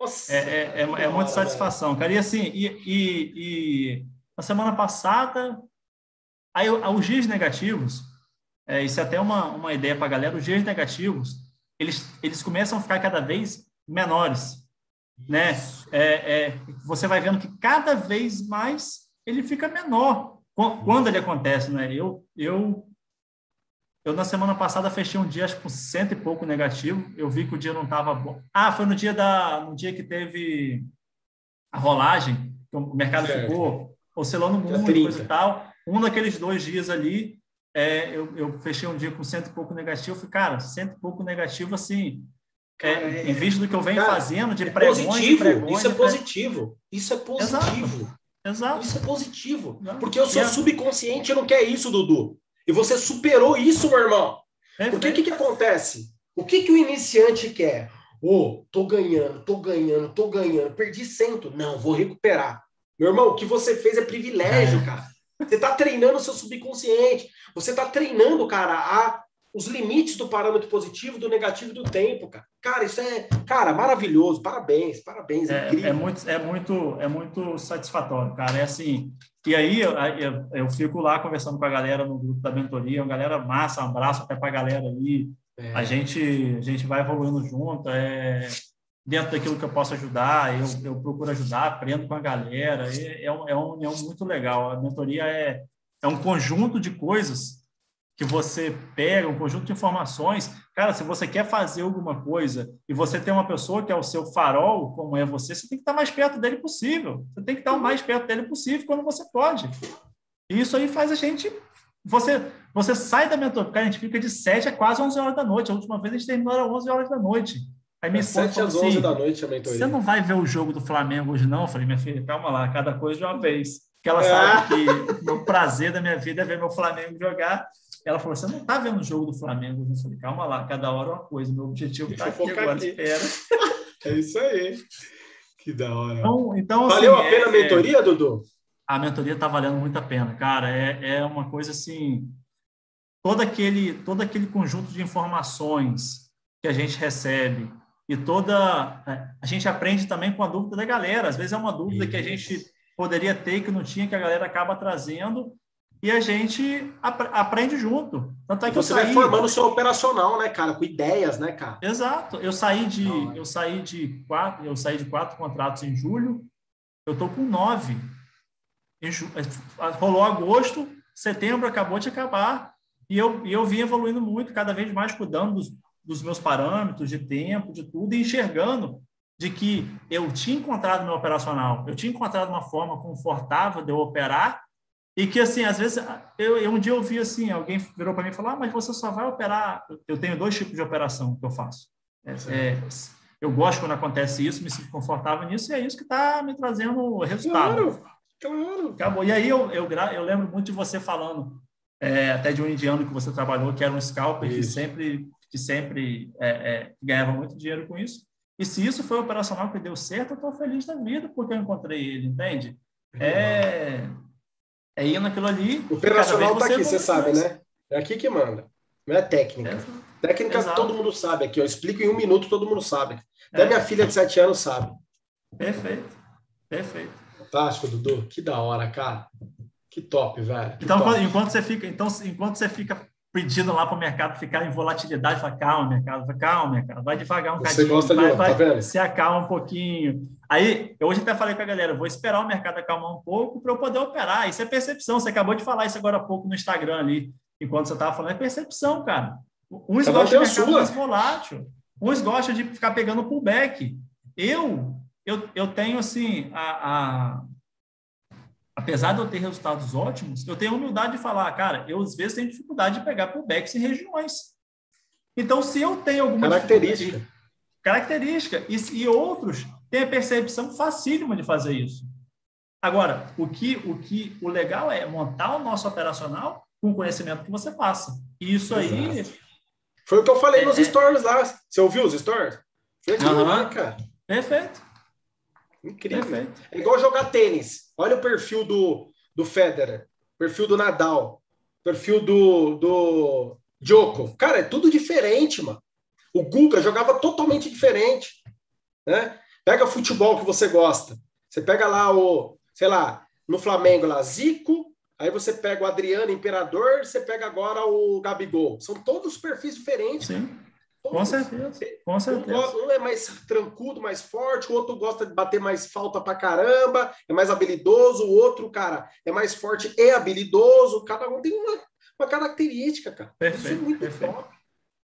Nossa. É, é, é, é muita satisfação, cara. E assim, e, e, e na semana passada, aí os dias negativos, é, isso é até uma, uma ideia para a galera, os dias negativos, eles, eles começam a ficar cada vez menores né? É, é, você vai vendo que cada vez mais ele fica menor quando ele acontece, né? Eu, eu, eu na semana passada fechei um dia acho com cento e pouco negativo. Eu vi que o dia não estava bom. Ah, foi no dia da, no dia que teve a rolagem, que o mercado certo. ficou oscilando muito, coisa e tal. Um daqueles dois dias ali, é, eu, eu fechei um dia com cento e pouco negativo. Falei, cara, cento e pouco negativo, assim, é, em vista do que eu venho cara, fazendo de é pregões, positivo, pregões, isso é positivo. Isso é positivo. Exato. Isso é positivo. Porque o seu é... subconsciente não quer isso, Dudu. E você superou isso, meu irmão. É Porque o que, que acontece? O que, que o iniciante quer? Ô, oh, tô ganhando, tô ganhando, tô ganhando, perdi cento. Não, vou recuperar. Meu irmão, o que você fez é privilégio, é. cara. Você está treinando o seu subconsciente. Você está treinando, cara, a os limites do parâmetro positivo, do negativo e do tempo, cara. Cara, isso é, cara, maravilhoso. Parabéns, parabéns, é, incrível. É muito, é muito, é muito satisfatório, cara. É assim. E aí eu, eu, eu, fico lá conversando com a galera no grupo da mentoria, uma galera massa, um abraço até para a galera aí. É. A gente, a gente vai evoluindo junto. É, dentro daquilo que eu posso ajudar, eu, eu procuro ajudar, aprendo com a galera. É, é, um, é, um muito legal. A mentoria é, é um conjunto de coisas que você pega um conjunto de informações. Cara, se você quer fazer alguma coisa e você tem uma pessoa que é o seu farol, como é você, você tem que estar mais perto dele possível. Você tem que estar o mais perto dele possível quando você pode. E isso aí faz a gente. Você, você sai da mentoria, a gente fica de 7 a quase 11 horas da noite. A última vez a gente terminou às 11 horas da noite. Aí minha é esposa 7 às 11 assim, da noite a mentoria. Você não vai ver o jogo do Flamengo hoje, não? Eu falei, minha filha, calma lá, cada coisa de uma vez. Porque ela sabe que o prazer da minha vida é ver meu Flamengo jogar ela falou: Você não está vendo o jogo do Flamengo? Eu falei: Calma lá, cada hora uma coisa. Meu objetivo está aqui agora, aqui. espera. é isso aí. Que da hora. Então, então, Valeu assim, a pena é, a mentoria, Dudu? A mentoria está valendo muito a pena, cara. É, é uma coisa assim. Todo aquele, todo aquele conjunto de informações que a gente recebe e toda. A gente aprende também com a dúvida da galera. Às vezes é uma dúvida Isso. que a gente poderia ter que não tinha, que a galera acaba trazendo e a gente ap aprende junto. Tanto é que Você eu saí, vai formando o seu operacional, né, cara, com ideias, né, cara? Exato. Eu saí de Não, eu saí de quatro, eu saí de quatro contratos em julho. Eu tô com nove. Ju... É, rolou agosto, setembro acabou de acabar e eu, e eu vim evoluindo muito, cada vez mais cuidando dos, dos meus parâmetros de tempo, de tudo, e enxergando de que eu tinha encontrado meu operacional, eu tinha encontrado uma forma confortável de eu operar e que, assim, às vezes, eu, eu um dia eu vi assim, alguém virou para mim e falou: ah, mas você só vai operar. Eu tenho dois tipos de operação que eu faço. É, é, eu gosto quando acontece isso, me sinto confortável nisso, e é isso que está me trazendo resultado. Claro, claro. Acabou. E aí eu, eu, eu lembro muito de você falando, é, até de um indiano que você trabalhou, que era um scalper isso. que sempre, que sempre é, é, ganhava muito dinheiro com isso. E se isso foi operacional que deu certo, eu estou feliz da vida porque eu encontrei ele, entende? É, é ir naquilo ali. O operacional está aqui, você sabe, né? É aqui que manda. Não é técnica. É. Técnica Exato. todo mundo sabe aqui. Eu explico em um minuto, todo mundo sabe. Até é. minha filha de sete anos sabe. Perfeito. Perfeito. Fantástico, Dudu. Que da hora, cara. Que top, velho. Que então, top. enquanto você fica, então, enquanto você fica pedindo lá para o mercado ficar em volatilidade. Fala, calma, mercado, calma, mercado, vai devagar um Você cadinho, gosta vai, de vai, tá se acalma um pouquinho. Aí, eu hoje até falei com a galera, vou esperar o mercado acalmar um pouco para eu poder operar. Isso é percepção. Você acabou de falar isso agora há pouco no Instagram ali, enquanto você estava falando, é percepção, cara. Uns Cada gostam de mercado sua. mais volátil, uns gostam de ficar pegando pullback. Eu, eu, eu tenho assim, a, a- apesar de eu ter resultados ótimos, eu tenho a humildade de falar, cara, eu às vezes tenho dificuldade de pegar pullbacks em regiões. Então, se eu tenho alguma Característica. característica, e, e outros têm a percepção facílima de fazer isso. Agora, o que, o que o legal é montar o nosso operacional com o conhecimento que você passa. E isso aí Exato. Foi o que eu falei É, nos é. stories lá. Você ouviu os stories? Foi aquilo Aham. lá, cara. Perfeito, Incrível. perfeito. É igual jogar tênis. Olha o perfil do, do Federer, perfil do Nadal, perfil do, do Djoko. Cara, é tudo diferente, mano. O Guga jogava totalmente diferente. Né? Pega futebol que você gosta. Você pega lá o, sei lá, no Flamengo lá, Zico, aí você pega o Adriano Imperador, você pega agora o Gabigol. São todos perfis diferentes. Sim, todos. com certeza, com Um, certeza. um é mais trancudo, mais forte, o outro gosta de bater mais falta pra caramba, é mais habilidoso, o outro, cara, é mais forte e habilidoso. Cada um tem uma, uma característica, cara. Isso é Perfeito, muito perfeito. top.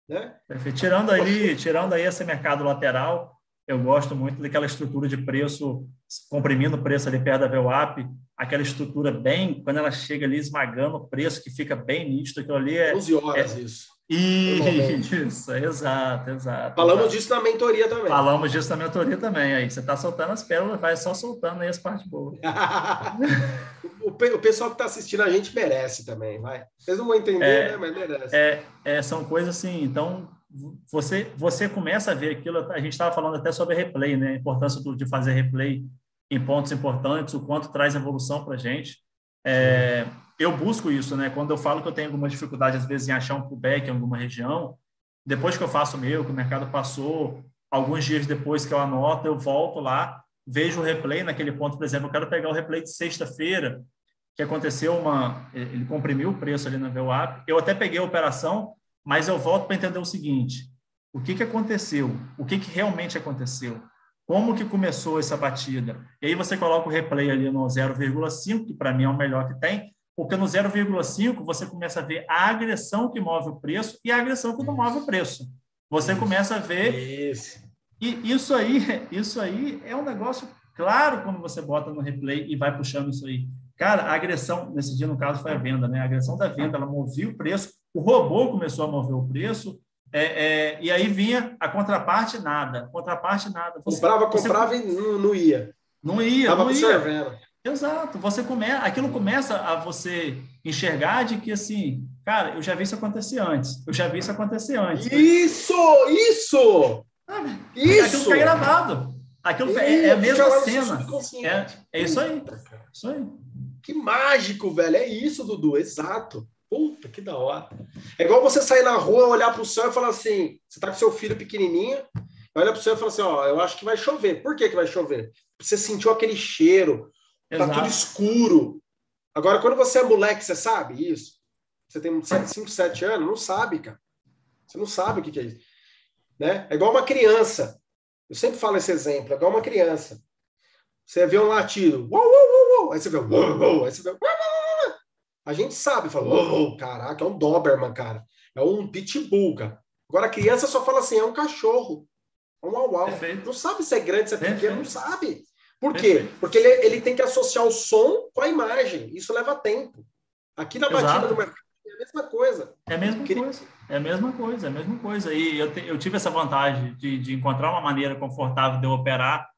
Né? Perfeito. Tirando aí, tirando aí esse mercado lateral, eu gosto muito daquela estrutura de preço, comprimindo o preço ali perto da VWAP, aquela estrutura bem, quando ela chega ali esmagando o preço, que fica bem nítido, aquilo ali é. 11 horas isso. Isso, exato, exato. Falamos exato. disso na mentoria também. Falamos disso na mentoria também. Aí você está soltando as pérolas, vai só soltando aí as partes boas. o, o pessoal que está assistindo a gente merece também, vai. Vocês não vão entender, É, né? Mas merece. É, é, são coisas assim, então você você começa a ver aquilo, a gente estava falando até sobre replay, né? A importância do- de fazer replay em pontos importantes, o quanto traz evolução para a gente. É, eu busco isso, né? Quando eu falo que eu tenho alguma dificuldade, às vezes, em achar um pullback em alguma região, depois que eu faço o meu, que o mercado passou, alguns dias depois que eu anoto, eu volto lá, vejo o replay naquele ponto, por exemplo, eu quero pegar o replay de sexta-feira, que aconteceu uma. Ele comprimiu o preço ali na VWAP. Eu até peguei a operação, mas eu volto para entender o seguinte: o que, que aconteceu? O que, que realmente aconteceu? Como que começou essa batida? E aí você coloca o replay ali no 0,5, que para mim é o melhor que tem, porque no 0,5 você começa a ver a agressão que move o preço e a agressão que não move o preço. Você começa a ver Isso. e isso aí, isso aí é um negócio claro quando você bota no replay e vai puxando isso aí. Cara, a agressão, nesse dia, no caso, foi a venda, né? A agressão da venda, ela movia o preço, o robô começou a mover o preço, é, é, e aí vinha a contraparte nada, contraparte nada. Você- Comprava, você comprava e não, não ia. Não ia, Tava não ia. Exato. Você come... Aquilo começa a você enxergar de que, assim, cara, eu já vi isso acontecer antes, eu já vi isso acontecer antes. Isso! Isso! Sabe? Aquilo Isso! fica gravado. Aquilo é, é a mesma cena. É, é isso aí. Isso aí. Que mágico, velho. É isso, Dudu. Exato. Puta, que da hora. É igual você sair na rua, olhar pro céu e falar assim: você tá com seu filho pequenininho, olha pro céu e fala assim: ó, eu acho que vai chover. Por que, que vai chover? Você sentiu aquele cheiro, tá tudo Exato. escuro. Agora, quando você é moleque, você sabe isso? Você tem 5, 7 anos, não sabe, cara. Você não sabe o que, que é isso. Né? É igual uma criança. Eu sempre falo esse exemplo, é igual uma criança. Você vê um latido, uou, uou, uou, uou. aí você vê, uou, uou, aí você vê, uou. A gente sabe, fala, uou, caraca, é um Doberman, cara, é um Pitbull, cara. Agora a criança só fala assim, é um cachorro, é um uau. Não sabe se é grande, se é pequeno, Perfeito. não sabe. Por quê? Perfeito. Porque ele, ele tem que associar o som com a imagem, isso leva tempo. Aqui na batida Exato. do mercado é a mesma coisa. É a mesma Queria- coisa. É a mesma coisa, é a mesma coisa. E eu, te- eu tive essa vantagem de, de encontrar uma maneira confortável de eu operar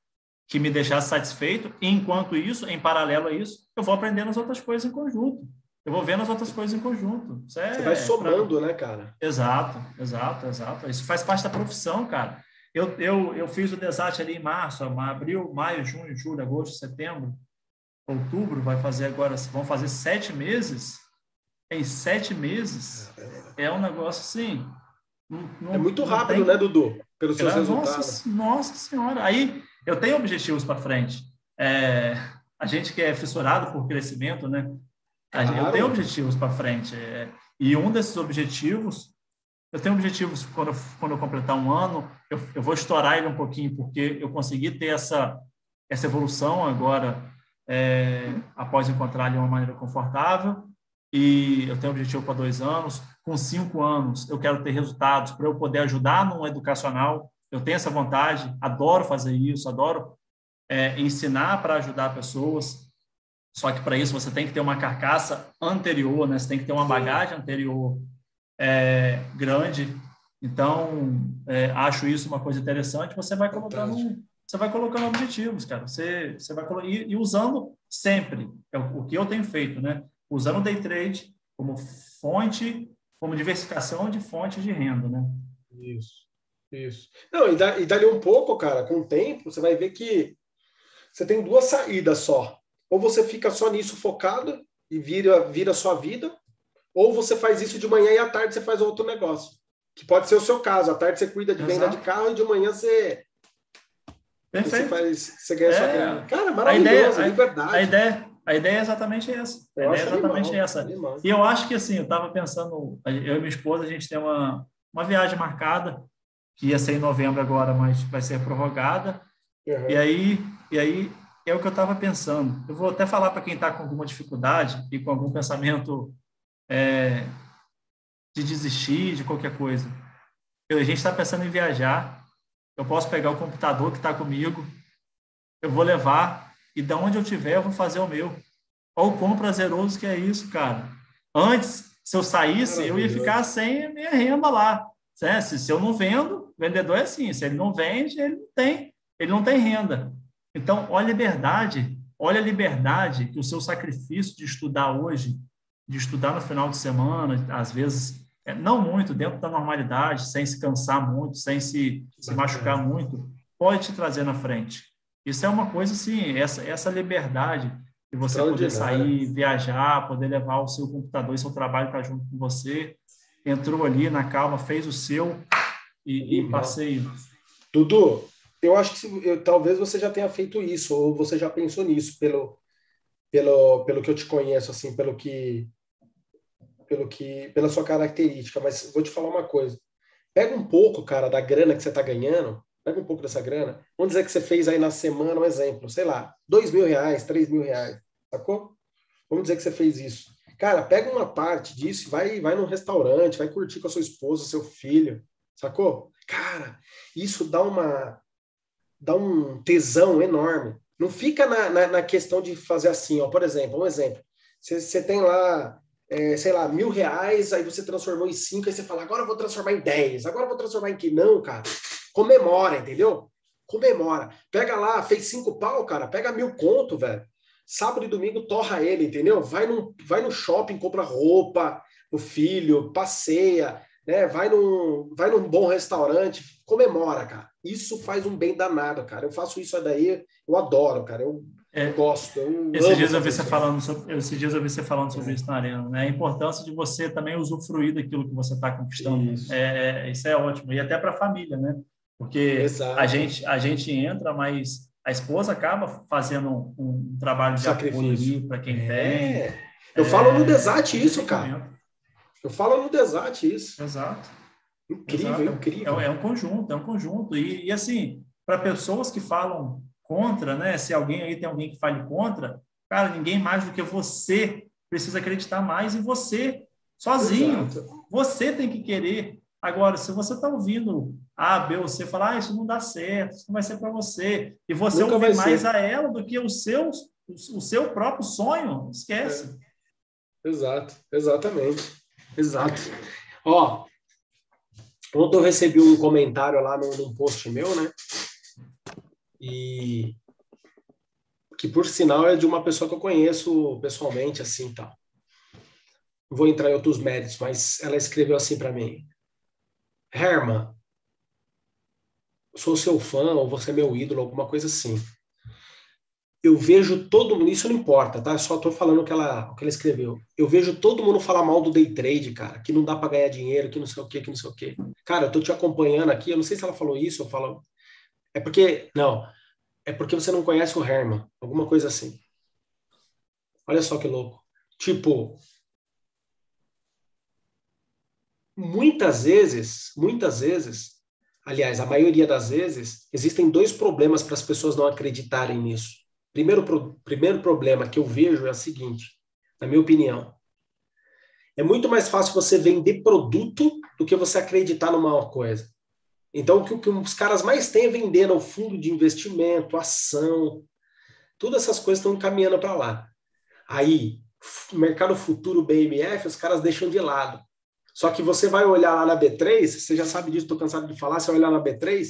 que me deixasse satisfeito. E enquanto isso, em paralelo a isso, eu vou aprendendo as outras coisas em conjunto. Eu vou vendo as outras coisas em conjunto. Isso é, Você vai pra- somando, né, cara? Exato, exato, exato. Isso faz parte da profissão, cara. Eu, eu, eu fiz o desate ali em março, abril, maio, junho, julho, agosto, setembro, outubro, vai fazer agora, vão fazer sete meses. Em sete meses, é um negócio assim. não- não- É muito rápido, tem- né, Dudu? Pelos seus nossa, resultados. nossa senhora. Aí eu tenho objetivos para frente. É, a gente que é fissurado por crescimento, né? Gente- Eu Claro. tenho objetivos para frente. É, E um desses objetivos, eu tenho objetivos quando, quando eu completar um ano, eu, eu vou estourar ele um pouquinho, porque eu consegui ter essa, essa evolução agora, é, após encontrar ali uma maneira confortável. E eu tenho objetivo para dois anos. Com cinco anos, eu quero ter resultados para eu poder ajudar no educacional. Eu tenho essa vontade, adoro fazer isso, adoro é, ensinar para ajudar pessoas. Só que para isso você tem que ter uma carcaça anterior, né? Você tem que ter uma bagagem anterior é, grande. Então, é, acho isso uma coisa interessante. Você vai colocando, você vai colocando objetivos, cara. Você, você vai e, e usando sempre é o, o que eu tenho feito, né? Usando o day trade como fonte, como diversificação de fontes de renda, né? Isso, isso. Não, e, da, e dali um pouco, cara, com o tempo, você vai ver que você tem duas saídas só. Ou você fica só nisso focado e vira, vira sua vida, ou você faz isso de manhã e à tarde você faz outro negócio. Que pode ser o seu caso. À tarde você cuida de Exato. venda de carro e de manhã você. Perfeito. Você, faz, você ganha é, sua grana. Cara, maravilhoso, a ideia, liberdade. A, a, ideia, a ideia é exatamente essa. A eu ideia é exatamente animal, essa. Animal. E eu acho que assim, eu estava pensando, eu e minha esposa, a gente tem uma, uma viagem marcada, que ia ser em novembro agora, mas vai ser prorrogada. Uhum. E aí, e aí é o que eu estava pensando. Eu vou até falar para quem está com alguma dificuldade e com algum pensamento é, de desistir de qualquer coisa. Eu, a gente está pensando em viajar. Eu posso pegar o computador que está comigo, eu vou levar e de onde eu tiver eu vou fazer o meu. Olha o quão prazeroso que é isso, cara. Antes, se eu saísse, eu ia ficar sem a minha renda lá. Né? Se, se eu não vendo, vendedor é assim. Se ele não vende, ele não tem, ele não tem renda. Então, olha a liberdade, olha a liberdade que o seu sacrifício de estudar hoje, de estudar no final de semana, às vezes, é, não muito, dentro da normalidade, sem se cansar muito, sem se, se machucar muito, pode te trazer na frente. Isso é uma coisa, assim, essa, essa liberdade de você poder sair, viajar, poder levar o seu computador e seu trabalho para junto com você, entrou ali na calma, fez o seu e, e passeio. Dudu, eu acho que eu, talvez você já tenha feito isso, ou você já pensou nisso, pelo, pelo, pelo que eu te conheço, assim, pelo que, pelo que, pela sua característica. Mas vou te falar uma coisa. Pega um pouco, cara, da grana que você está ganhando, pega um pouco dessa grana. Vamos dizer que você fez aí na semana, um exemplo, sei lá, dois mil reais, três mil reais, sacou? Vamos dizer que você fez isso. Cara, pega uma parte disso e vai, vai num restaurante, vai curtir com a sua esposa, seu filho, sacou? Cara, isso dá uma, dá um tesão enorme. Não fica na, na, na questão de fazer assim, ó, por exemplo, um exemplo. Você tem lá, é, sei lá, mil reais, aí você transformou em cinco, aí você fala, agora eu vou transformar em dez, agora eu vou transformar em que? Não, cara. Comemora, entendeu? Comemora. Pega lá, fez cinco pau, cara, pega mil conto, velho. Sábado e domingo torra ele, entendeu? Vai no, vai no shopping, compra roupa, o filho, passeia, né? Vai num, vai num bom restaurante, comemora, cara. Isso faz um bem danado, cara. Eu faço isso daí, eu adoro, cara. Eu, é, gosto. Eu esses dias eu vi você falando sobre, esses dias eu vi você falando sobre é. isso na arena, né? A importância de você também usufruir daquilo que você está conquistando. Isso. É, é, isso é ótimo e até para a família, né? Porque Exato. a gente a gente entra, mas a esposa acaba fazendo um, um trabalho de Sacrifício. para quem é. tem. Eu falo no é, Desate isso, cara. Eu falo no Desate isso. Exato. Incrível, Exato. incrível. É, é, um conjunto, é um conjunto. E, e assim, para pessoas que falam contra, né? Se alguém aí tem alguém que fale contra, cara, ninguém mais do que você precisa acreditar mais em você, sozinho. Exato. Você tem que querer. Agora, se você está ouvindo A, B ou C falar, ah, isso não dá certo, isso não vai ser para você, e você Nunca ouvir mais ser. a ela do que o seu, o seu próprio sonho, esquece. É. Exato, exatamente. Exato. Ó, Ontem eu recebi um comentário lá num, post meu, né? E que por sinal é de uma pessoa que eu conheço pessoalmente, assim, tal. vou entrar em outros méritos, mas ela escreveu assim para mim: Herman, sou seu fã ou você é meu ídolo, alguma coisa assim eu vejo todo mundo, isso não importa, tá? Eu só tô falando o que ela, o que ela escreveu. Eu vejo todo mundo falar mal do day trade, cara, que não dá para ganhar dinheiro, que não sei o quê, que não sei o quê. Cara, eu tô te acompanhando aqui, eu não sei se ela falou isso, eu falo. É porque. Não. É porque você não conhece o Herman, alguma coisa assim. Olha só que louco. Tipo. muitas vezes, muitas vezes, aliás, a maioria das vezes, existem dois problemas para as pessoas não acreditarem nisso. Primeiro, primeiro problema que eu vejo é o seguinte, na minha opinião. É muito mais fácil você vender produto do que você acreditar numa coisa. Então, o que, o que os caras mais têm é vender fundo de investimento, ação, todas essas coisas estão caminhando para lá. Aí, mercado futuro BMF, os caras deixam de lado. Só que você vai olhar lá na B3, você já sabe disso, estou cansado de falar, você olhar na B3,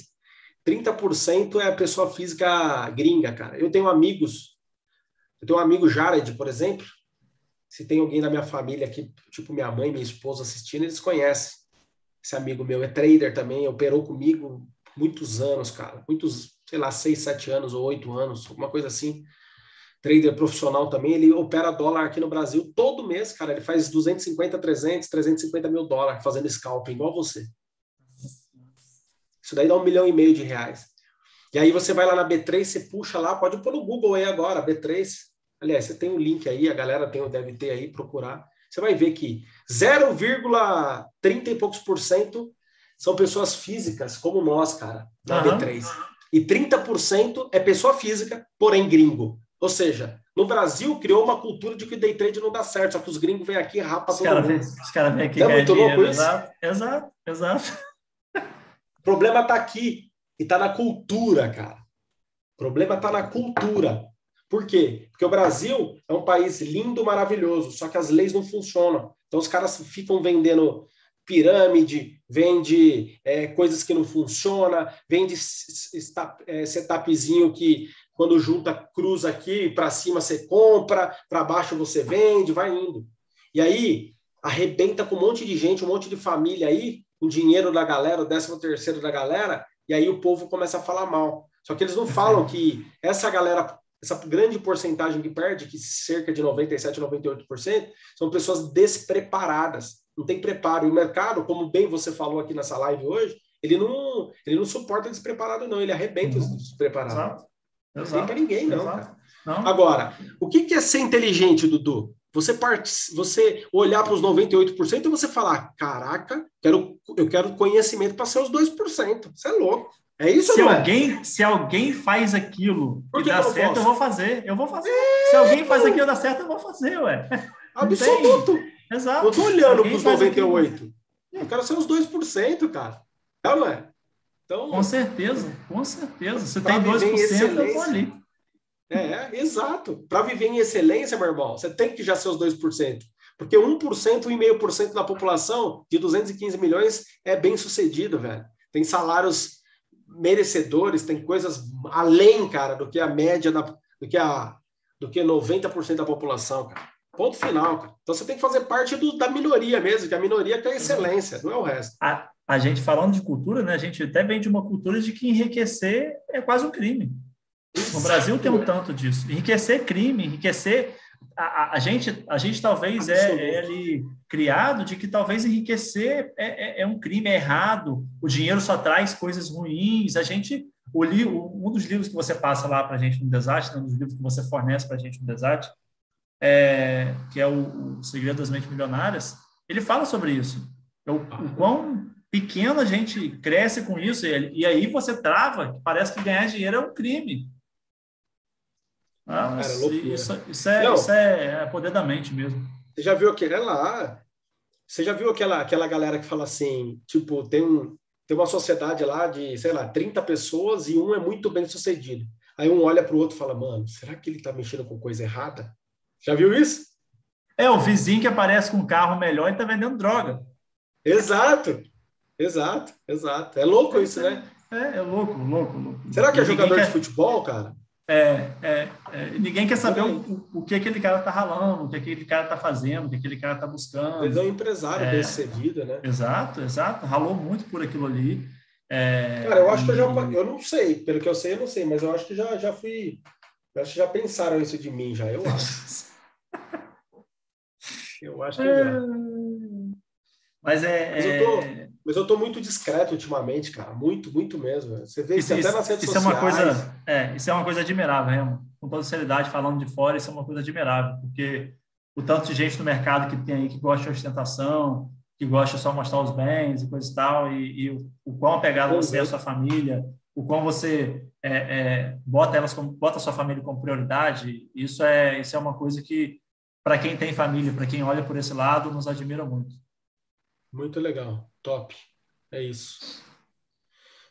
30% é a pessoa física gringa, cara. Eu tenho amigos, eu tenho um amigo Jared, por exemplo, se tem alguém da minha família aqui, tipo minha mãe, minha esposa assistindo, eles conhecem. Esse amigo meu é trader também, operou comigo muitos anos, cara. Muitos, sei lá, seis, sete anos ou oito anos, alguma coisa assim trader profissional também, ele opera dólar aqui no Brasil todo mês, cara. Ele faz 250, 300, 350 mil dólares fazendo scalping, igual você. Isso daí dá um milhão e meio de reais. E aí você vai lá na B3, você puxa lá, pode pôr no Google aí agora, B3. Aliás, você tem um link aí, a galera tem, deve ter aí, procurar. Você vai ver que 0,30 e poucos por cento são pessoas físicas, como nós, cara, na uhum. B3. E 30% é pessoa física, porém gringo. Ou seja, no Brasil criou uma cultura de que day trade não dá certo, só que os gringos vêm aqui e rapam todo cara mundo. os caras vêm aqui é muito louco isso? Exato, exato, exato. Problema está aqui e está na cultura, cara. O problema está na cultura. Por quê? Porque o Brasil é um país lindo, maravilhoso, só que as leis não funcionam. Então os caras ficam vendendo pirâmide, vende é, coisas que não funcionam, vende é, setupzinho que quando junta cruz aqui, para cima você compra, para baixo você vende, vai indo. E aí arrebenta com um monte de gente, um monte de família aí, o dinheiro da galera, o décimo terceiro da galera, e aí o povo começa a falar mal. Só que eles não falam que essa galera, essa grande porcentagem que perde, que cerca de 97, 98%, são pessoas despreparadas, não tem preparo. E o mercado, como bem você falou aqui nessa live hoje, ele não, ele não suporta despreparado, não, ele arrebenta os despreparados. Exato. Não tem para ninguém, não, não, Agora, o que, é ser inteligente, Dudu? Você, part... você olhar para os 98% e você falar: caraca, quero... eu quero conhecimento para ser os 2%. Você é louco. É isso, se alguém é? Se alguém faz aquilo e dá certo, posso? eu vou fazer. Eu vou fazer. É, se alguém faz aquilo e dá certo, eu vou fazer, ué. Absoluto. Exato. Eu tô olhando para os 98%. Eu quero ser os 2%, cara. Tá, não é? Então, com certeza, com certeza. Você tem 2%, eu tô ali. É, exato. Para viver em excelência, meu irmão, você tem que já ser os 2%. Porque 1%, 1,5% da população de 215 milhões é bem sucedido, velho. Tem salários merecedores, tem coisas além, cara, do que a média da, do que a do que 90% da população, cara. Ponto final, cara. Então você tem que fazer parte do, da minoria mesmo, que a minoria quer excelência, não é o resto. A, a gente falando de cultura, né? A gente até vem de uma cultura de que enriquecer é quase um crime. No Brasil tem um tanto disso. Enriquecer é crime, enriquecer. A, a, a gente, a gente talvez é, é, ali criado de que talvez enriquecer é, é, é, um crime, é errado. O dinheiro só traz coisas ruins. A gente, o li, um dos livros que você passa lá para a gente no Desastre, um dos livros que você fornece para a gente no Desastre, é, que é o, o Segredo das Mentes Milionárias, ele fala sobre isso. O, o quão pequeno a gente cresce com isso, e, e aí você trava, parece que ganhar dinheiro é um crime. Ah, Cara, isso, isso, isso, é, isso é, é, poder da mente mesmo. Você já viu aquele lá? Você já viu aquela, aquela galera que fala assim, tipo, tem, um, tem uma sociedade lá de, sei lá, 30 pessoas e um é muito bem sucedido. Aí um olha para o outro e fala, mano, será que ele está mexendo com coisa errada? Já viu isso? É, o vizinho que aparece com um carro melhor e está vendendo droga. Exato. Exato, exato. É louco é, isso, né? É, é louco, louco, louco. Será que é jogador quer... de futebol, cara? É, é, é, ninguém quer saber o, o, que aquele cara tá ralando, o que aquele cara tá fazendo, o que aquele cara tá buscando. Ele é um empresário é, bem sucedido, né? Exato, exato. Ralou muito por aquilo ali. É, cara, eu acho e... que eu já. Eu não sei, pelo que eu sei, eu não sei, mas eu acho que já, já fui. Eu acho que já pensaram isso de mim, já, eu acho. eu acho que já. Mas é. Mas eu tô mas eu estou muito discreto ultimamente, cara. Muito, muito mesmo. Você vê isso, isso até nas redes isso sociais. É uma coisa, é, isso é uma coisa admirável, Remo. Com toda seriedade, falando de fora, isso é uma coisa admirável, porque o tanto de gente no mercado que tem aí que gosta de ostentação, que gosta só mostrar os bens e coisa e tal, e, e o, o quão apegado você é à sua família, o quão você é, é, bota elas como, bota a sua família como prioridade, isso é isso é uma coisa que para quem tem família, para quem olha por esse lado, nos admira muito. Muito legal, top, é isso.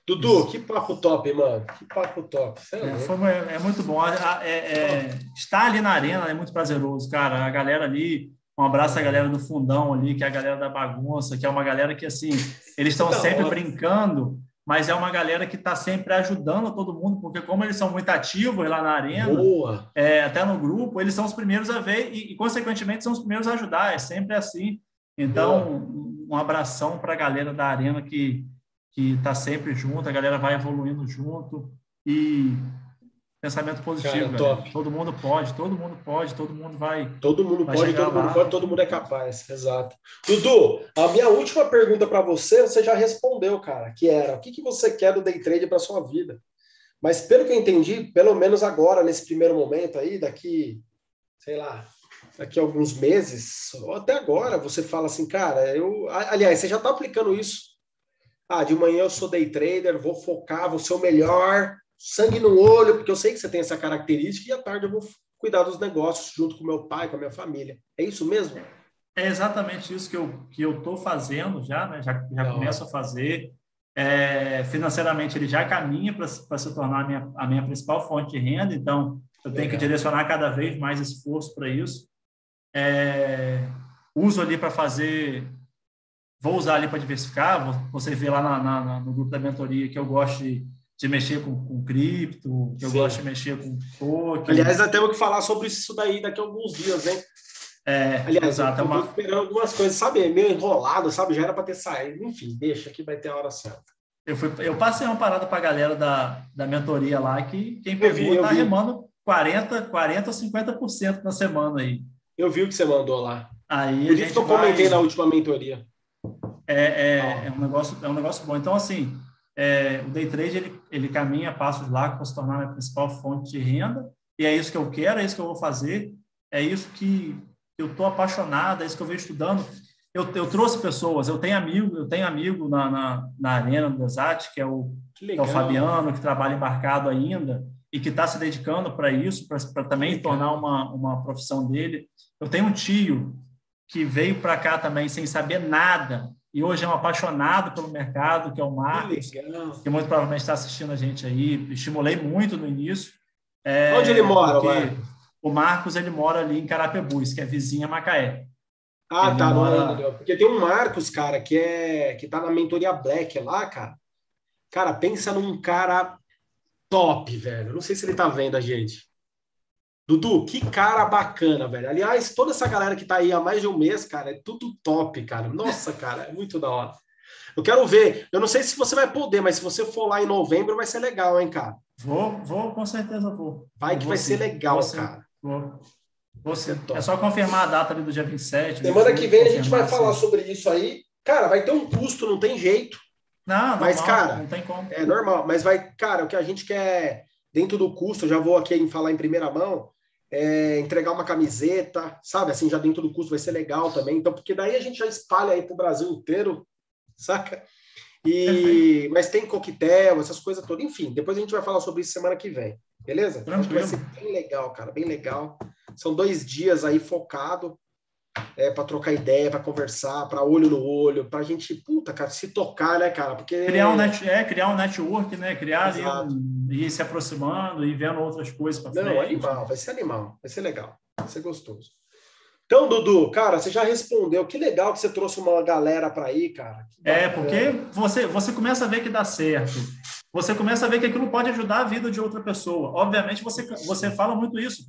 Dudu, isso. que papo top, mano. Que papo top. É, é, foi, é, muito bom. É, é, estar ali na arena é muito prazeroso, cara. A galera ali, um abraço à galera do fundão ali, que é a galera da bagunça, que é uma galera que, assim, eles estão sempre hora. brincando, mas é uma galera que está sempre ajudando todo mundo, porque como eles são muito ativos lá na arena, é, até no grupo, eles são os primeiros a ver e, e, consequentemente, são os primeiros a ajudar. É sempre assim. Então, Boa. Um abração para a galera da arena que que está sempre junto, a galera vai evoluindo junto e pensamento positivo. Cara, todo mundo pode, todo mundo pode, todo mundo vai. Todo mundo vai pode, todo lá. mundo pode, todo mundo é capaz, exato. Dudu, a minha última pergunta para você, você já respondeu, cara, que era o que, que você quer do day trade para sua vida? Mas pelo que eu entendi, pelo menos agora, nesse primeiro momento aí, daqui, sei lá, daqui a alguns meses, ou até agora, você fala assim, cara, eu. Aliás, você já está aplicando isso ah, de manhã eu sou day trader, vou focar, vou ser o melhor, sangue no olho, porque eu sei que você tem essa característica, e à tarde eu vou cuidar dos negócios junto com meu pai, com a minha família. É isso mesmo? É exatamente isso que eu que eu estou fazendo já, né? Já, já começo a fazer. É, financeiramente ele já caminha para se tornar a minha, a minha principal fonte de renda, então eu tenho Legal. que direcionar cada vez mais esforço para isso. É, uso ali para fazer vou usar ali para diversificar. Você vê lá na, na, no grupo da mentoria que eu gosto de, de mexer com, com cripto, que eu Sim. gosto de mexer com token. Aliás, temos que falar sobre isso daí daqui a alguns dias, hein? É, Aliás, exato, eu, é uma... esperando algumas coisas, sabe? É meio enrolado, sabe? Já era para ter saído. Enfim, deixa que vai ter a hora certa. Eu, fui, eu passei uma parada para a galera da, da mentoria lá que quem pegou está remando 40, 40 ou 50% na semana aí. Eu vi o que você mandou lá. Aí Por isso que eu comentei na última mentoria é, é, é, um negócio é um negócio bom. Então assim, é, o day trade ele, ele caminha passos lá para se tornar a minha principal fonte de renda e é isso que eu quero, é isso que eu vou fazer, é isso que eu estou apaixonado, é isso que eu venho estudando. Eu, eu trouxe pessoas, eu tenho amigo, eu tenho amigo na, na, na arena do Desat, que é o, que é o Fabiano, que trabalha embarcado ainda e que está se dedicando para isso, para também tornar uma, uma profissão dele. Eu tenho um tio que veio para cá também sem saber nada e hoje é um apaixonado pelo mercado, que é o Marcos, que, que muito provavelmente está assistindo a gente aí. Estimulei muito no início. É, Onde ele mora, O Marcos ele mora ali em Carapebus, que é vizinha Macaé. Ah, ele tá. Mora... Porque tem um Marcos, cara, que é que tá na mentoria Black lá, cara. Cara, pensa num cara top, velho. Não sei se ele tá vendo a gente. Dudu, que cara bacana, velho. Aliás, toda essa galera que tá aí há mais de um mês, cara, é tudo top, cara. Nossa, cara, é muito da hora. Eu quero ver. Eu não sei se você vai poder, mas se você for lá em novembro, vai ser legal, hein, cara? Vou, vou, com certeza vou. Vai que vou vai sim. ser legal, vou cara. Vou. Você é só confirmar a data ali do dia 27. Semana que vem a gente vai falar sobre isso aí. Cara, vai ter um custo, não tem jeito. Não, mas, normal, cara, não tem como. É normal, mas vai, cara, o que a gente quer dentro do custo, já vou aqui falar em primeira mão, é, entregar uma camiseta, sabe? Assim, já dentro do curso vai ser legal também. Então, porque daí a gente já espalha aí para o Brasil inteiro, saca? E, mas tem coquetel, essas coisas todas. Enfim, depois a gente vai falar sobre isso semana que vem. Beleza? Acho que vai ser bem legal, cara, bem legal. São dois dias aí focado é, para trocar ideia, para conversar, para olho no olho, para a gente, puta, cara, se tocar, né, cara? Porque criar um net, é criar um network, né? Criar um, e ir se aproximando e vendo outras coisas para frente. Não, animal, vai ser animal, vai ser legal, vai ser gostoso. Então, Dudu, cara, você já respondeu. Que legal que você trouxe uma galera para ir, cara. É, porque você, você começa a ver que dá certo. Você começa a ver que aquilo pode ajudar a vida de outra pessoa. Obviamente, você, você fala muito isso.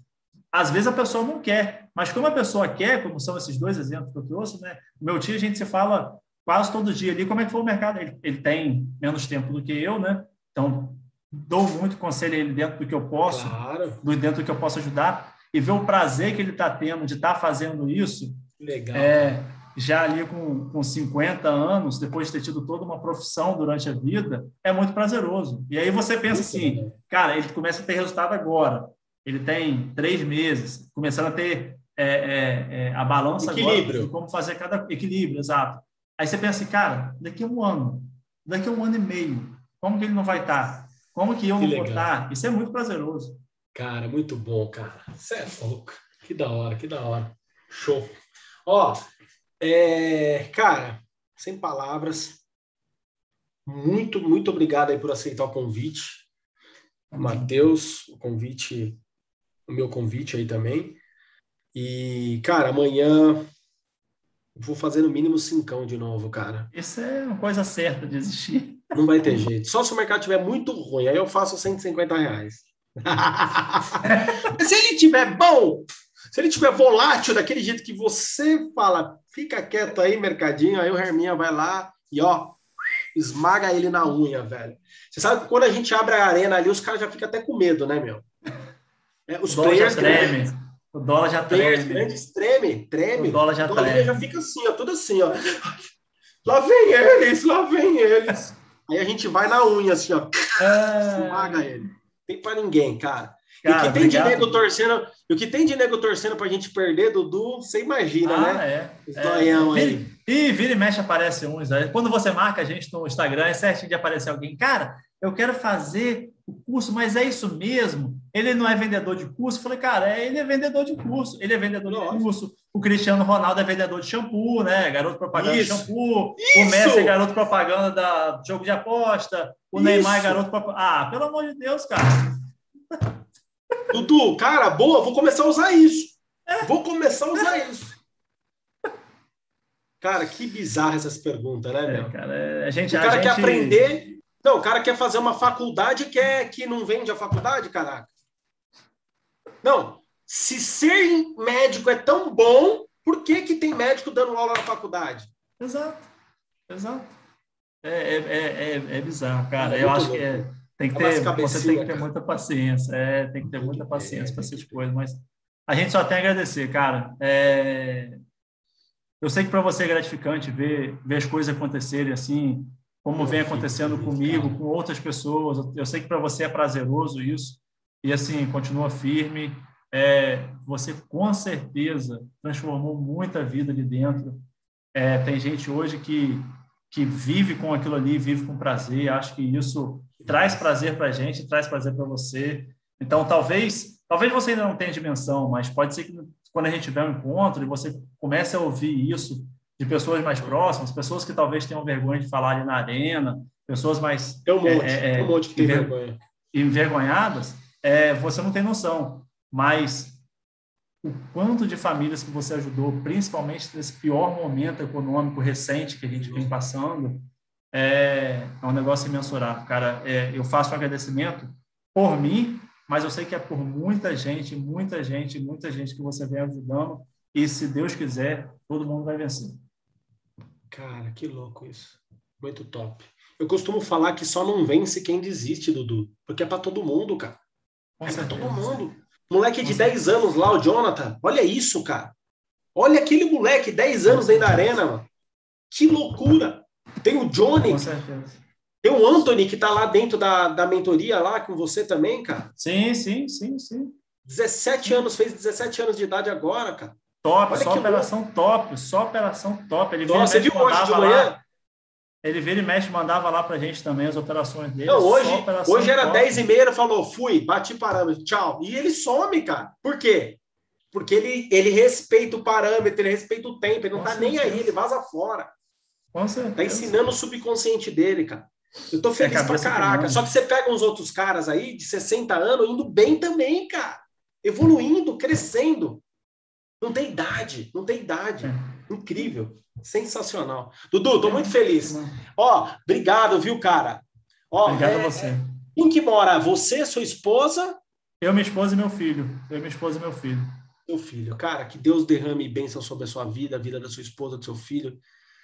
Às vezes a pessoa não quer, mas como a pessoa quer, como são esses dois exemplos que eu trouxe, né? Meu tio, a gente se fala quase todo dia ali como é que foi o mercado. Ele, ele tem menos tempo do que eu, né? Então, dou muito conselho a ele dentro do que eu posso, claro. dentro do que eu posso ajudar, e ver o prazer que ele está tendo de estar tá fazendo isso. Legal. É, já ali com, com 50 anos, depois de ter tido toda uma profissão durante a vida, é muito prazeroso. E aí você pensa assim, cara, ele começa a ter resultado agora ele tem três meses, começando a ter é, é, é, a balança equilíbrio. agora de como fazer cada equilíbrio, exato. Aí você pensa assim, cara, daqui a um ano, daqui a um ano e meio, como que ele não vai estar? Como que eu que não vou estar? Isso é muito prazeroso. Cara, muito bom, cara. Você é louco. Que da hora, que da hora. Show. Ó, é, cara, sem palavras. Muito, muito obrigado aí por aceitar o convite. Matheus, o convite, o meu convite aí também. E, cara, amanhã vou fazer no mínimo cincão de novo, cara. Isso é uma coisa certa de existir. Não vai ter jeito. Só se o mercado estiver muito ruim, aí eu faço 150 reais. se ele tiver bom, se ele tiver volátil daquele jeito que você fala, fica quieto aí, mercadinho, aí o Herminha vai lá e ó, esmaga ele na unha, velho. Você sabe que quando a gente abre a arena ali, os caras já ficam até com medo, né, meu? É, os o players grandes, o dólar já treme. Grandes treme, treme. O dólar já o treme. já fica assim, ó, tudo assim, ó. Lá vem eles, lá vem eles. Aí a gente vai na unha, assim, ó. É... Esmaga ele. Tem para ninguém, cara. Cara, e o que tem de nego torcendo, o que tem de nego torcendo pra gente perder, Dudu, você imagina, ah, né? É. Os é. aí. E vira e mexe aparece uns. Aí. Quando você marca a gente no Instagram, é certinho de aparecer alguém. Cara, eu quero fazer o curso, mas é isso mesmo? Ele não é vendedor de curso? Eu falei, cara, é, ele é vendedor de curso, ele é vendedor Nossa. de curso. O Cristiano Ronaldo é vendedor de shampoo, né? Garoto propaganda isso. de shampoo. Isso. O Messi é garoto propaganda da jogo de aposta. O isso. Neymar é garoto propaganda. Ah, pelo amor de Deus, cara. Dudu, cara, boa, vou começar a usar isso. Vou começar a usar isso. Cara, que bizarra essas perguntas, né, é, meu? É, cara, a gente, o cara a quer aprender. Não, o cara quer fazer uma faculdade e quer que não vende a faculdade, caraca. Não. Se ser médico é tão bom, por que, que tem médico dando aula na faculdade? Exato. Exato. É, é, é, é, é bizarro, cara. É Eu acho louco. que é tem que ter, você tem que ter muita paciência, é, tem que ter muita paciência para essas coisas, mas a gente só tem a agradecer, cara. É, eu sei que para você é gratificante ver, ver as coisas acontecerem assim, como vem acontecendo comigo, com outras pessoas. Eu sei que para você é prazeroso isso, e assim, continua firme. É, você com certeza transformou muita vida ali dentro. É, tem gente hoje que, que vive com aquilo ali, vive com prazer. Acho que isso traz prazer para a gente, traz prazer para você. Então, talvez, talvez você ainda não tenha dimensão, mas pode ser que quando a gente tiver um encontro e você comece a ouvir isso de pessoas mais próximas, pessoas que talvez tenham vergonha de falar ali na arena, pessoas mais tem um monte, é, é, um monte que tem enver, vergonha. envergonhadas, é, você não tem noção. Mas o quanto de famílias que você ajudou, principalmente nesse pior momento econômico recente que a gente vem passando, é, é um negócio imensurável, cara. É, eu faço um agradecimento por mim, mas eu sei que é por muita gente, muita gente, muita gente que você vem ajudando. E se Deus quiser, todo mundo vai vencer. Cara, que louco isso. Muito top. Eu costumo falar que só não vence quem desiste, Dudu. Porque é para todo mundo, cara. É para todo mundo. Moleque de 10 anos lá, o Jonathan. Olha isso, cara. Olha aquele moleque, 10 anos dentro da arena, mano. Que loucura. Tem o Johnny. Com certeza. Tem o Anthony que está lá dentro da, da mentoria lá com você também, cara. Sim, sim, sim, sim. 17 sim. anos, fez 17 anos de idade agora, cara. Top, Olha só operação bom. top, só operação top. Ele Nossa, você viu hoje de manhã? Lá, ele vira e mexe, mandava lá pra gente também as operações dele. Não, hoje, hoje era top. 10 e meia, ele falou, fui, bati parâmetro, tchau. E ele some, cara. Por quê? Porque ele, ele respeita o parâmetro, ele respeita o tempo, ele não Com tá certeza. nem aí, ele vaza fora. Com certeza. Tá ensinando o subconsciente dele, cara. Eu tô feliz é pra caraca. Só que você pega uns outros caras aí de 60 anos indo bem também, cara. Evoluindo, crescendo. Não tem idade, não tem idade. É. Incrível. Sensacional. Dudu, tô muito feliz. Ó, obrigado, viu, cara? Ó, obrigado é, a você. Quem que mora? Você, sua esposa? Eu, minha esposa e meu filho. Eu, minha esposa e meu filho. Meu filho. Cara, que Deus derrame bênção sobre a sua vida, a vida da sua esposa, do seu filho.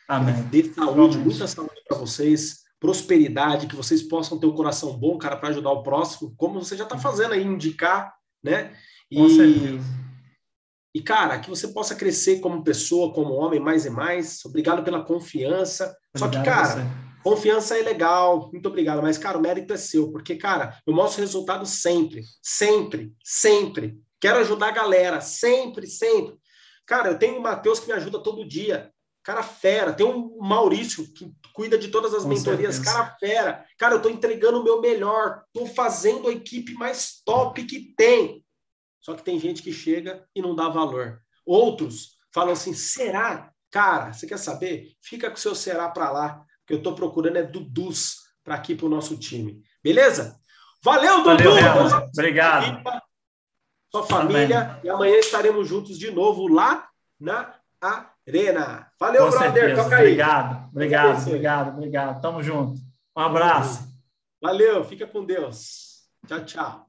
Amém. Dê saúde, muita saúde para vocês, prosperidade, que vocês possam ter um coração bom, cara, para ajudar o próximo, como você já está fazendo aí, indicar, né? E, Com certeza. E, cara, que você possa crescer como pessoa, como homem, mais e mais. Obrigado pela confiança. Obrigado Só que, cara, confiança é legal, muito obrigado, mas, cara, o mérito é seu, porque, cara, eu mostro resultado sempre, sempre, sempre. Quero ajudar a galera, sempre, sempre. Cara, eu tenho o Matheus que me ajuda todo dia. Cara fera. Tem um Maurício que cuida de todas as Com mentorias. certeza. Cara fera. Cara, eu tô entregando o meu melhor. Tô fazendo a equipe mais top que tem. Só que tem gente que chega e não dá valor. Outros falam assim: será? Cara, você quer saber? Fica com o seu será para lá, que eu tô procurando é Dudus para aqui pro nosso time. Beleza? Valeu, Valeu, Dudu! Real. Obrigado. Sua família. E amanhã estaremos juntos de novo lá na Arena. Valeu, Com brother. certeza. Toca aí. Obrigado, obrigado, obrigado, obrigado. Tamo junto. Um abraço. Valeu, fica com Deus. Tchau, tchau.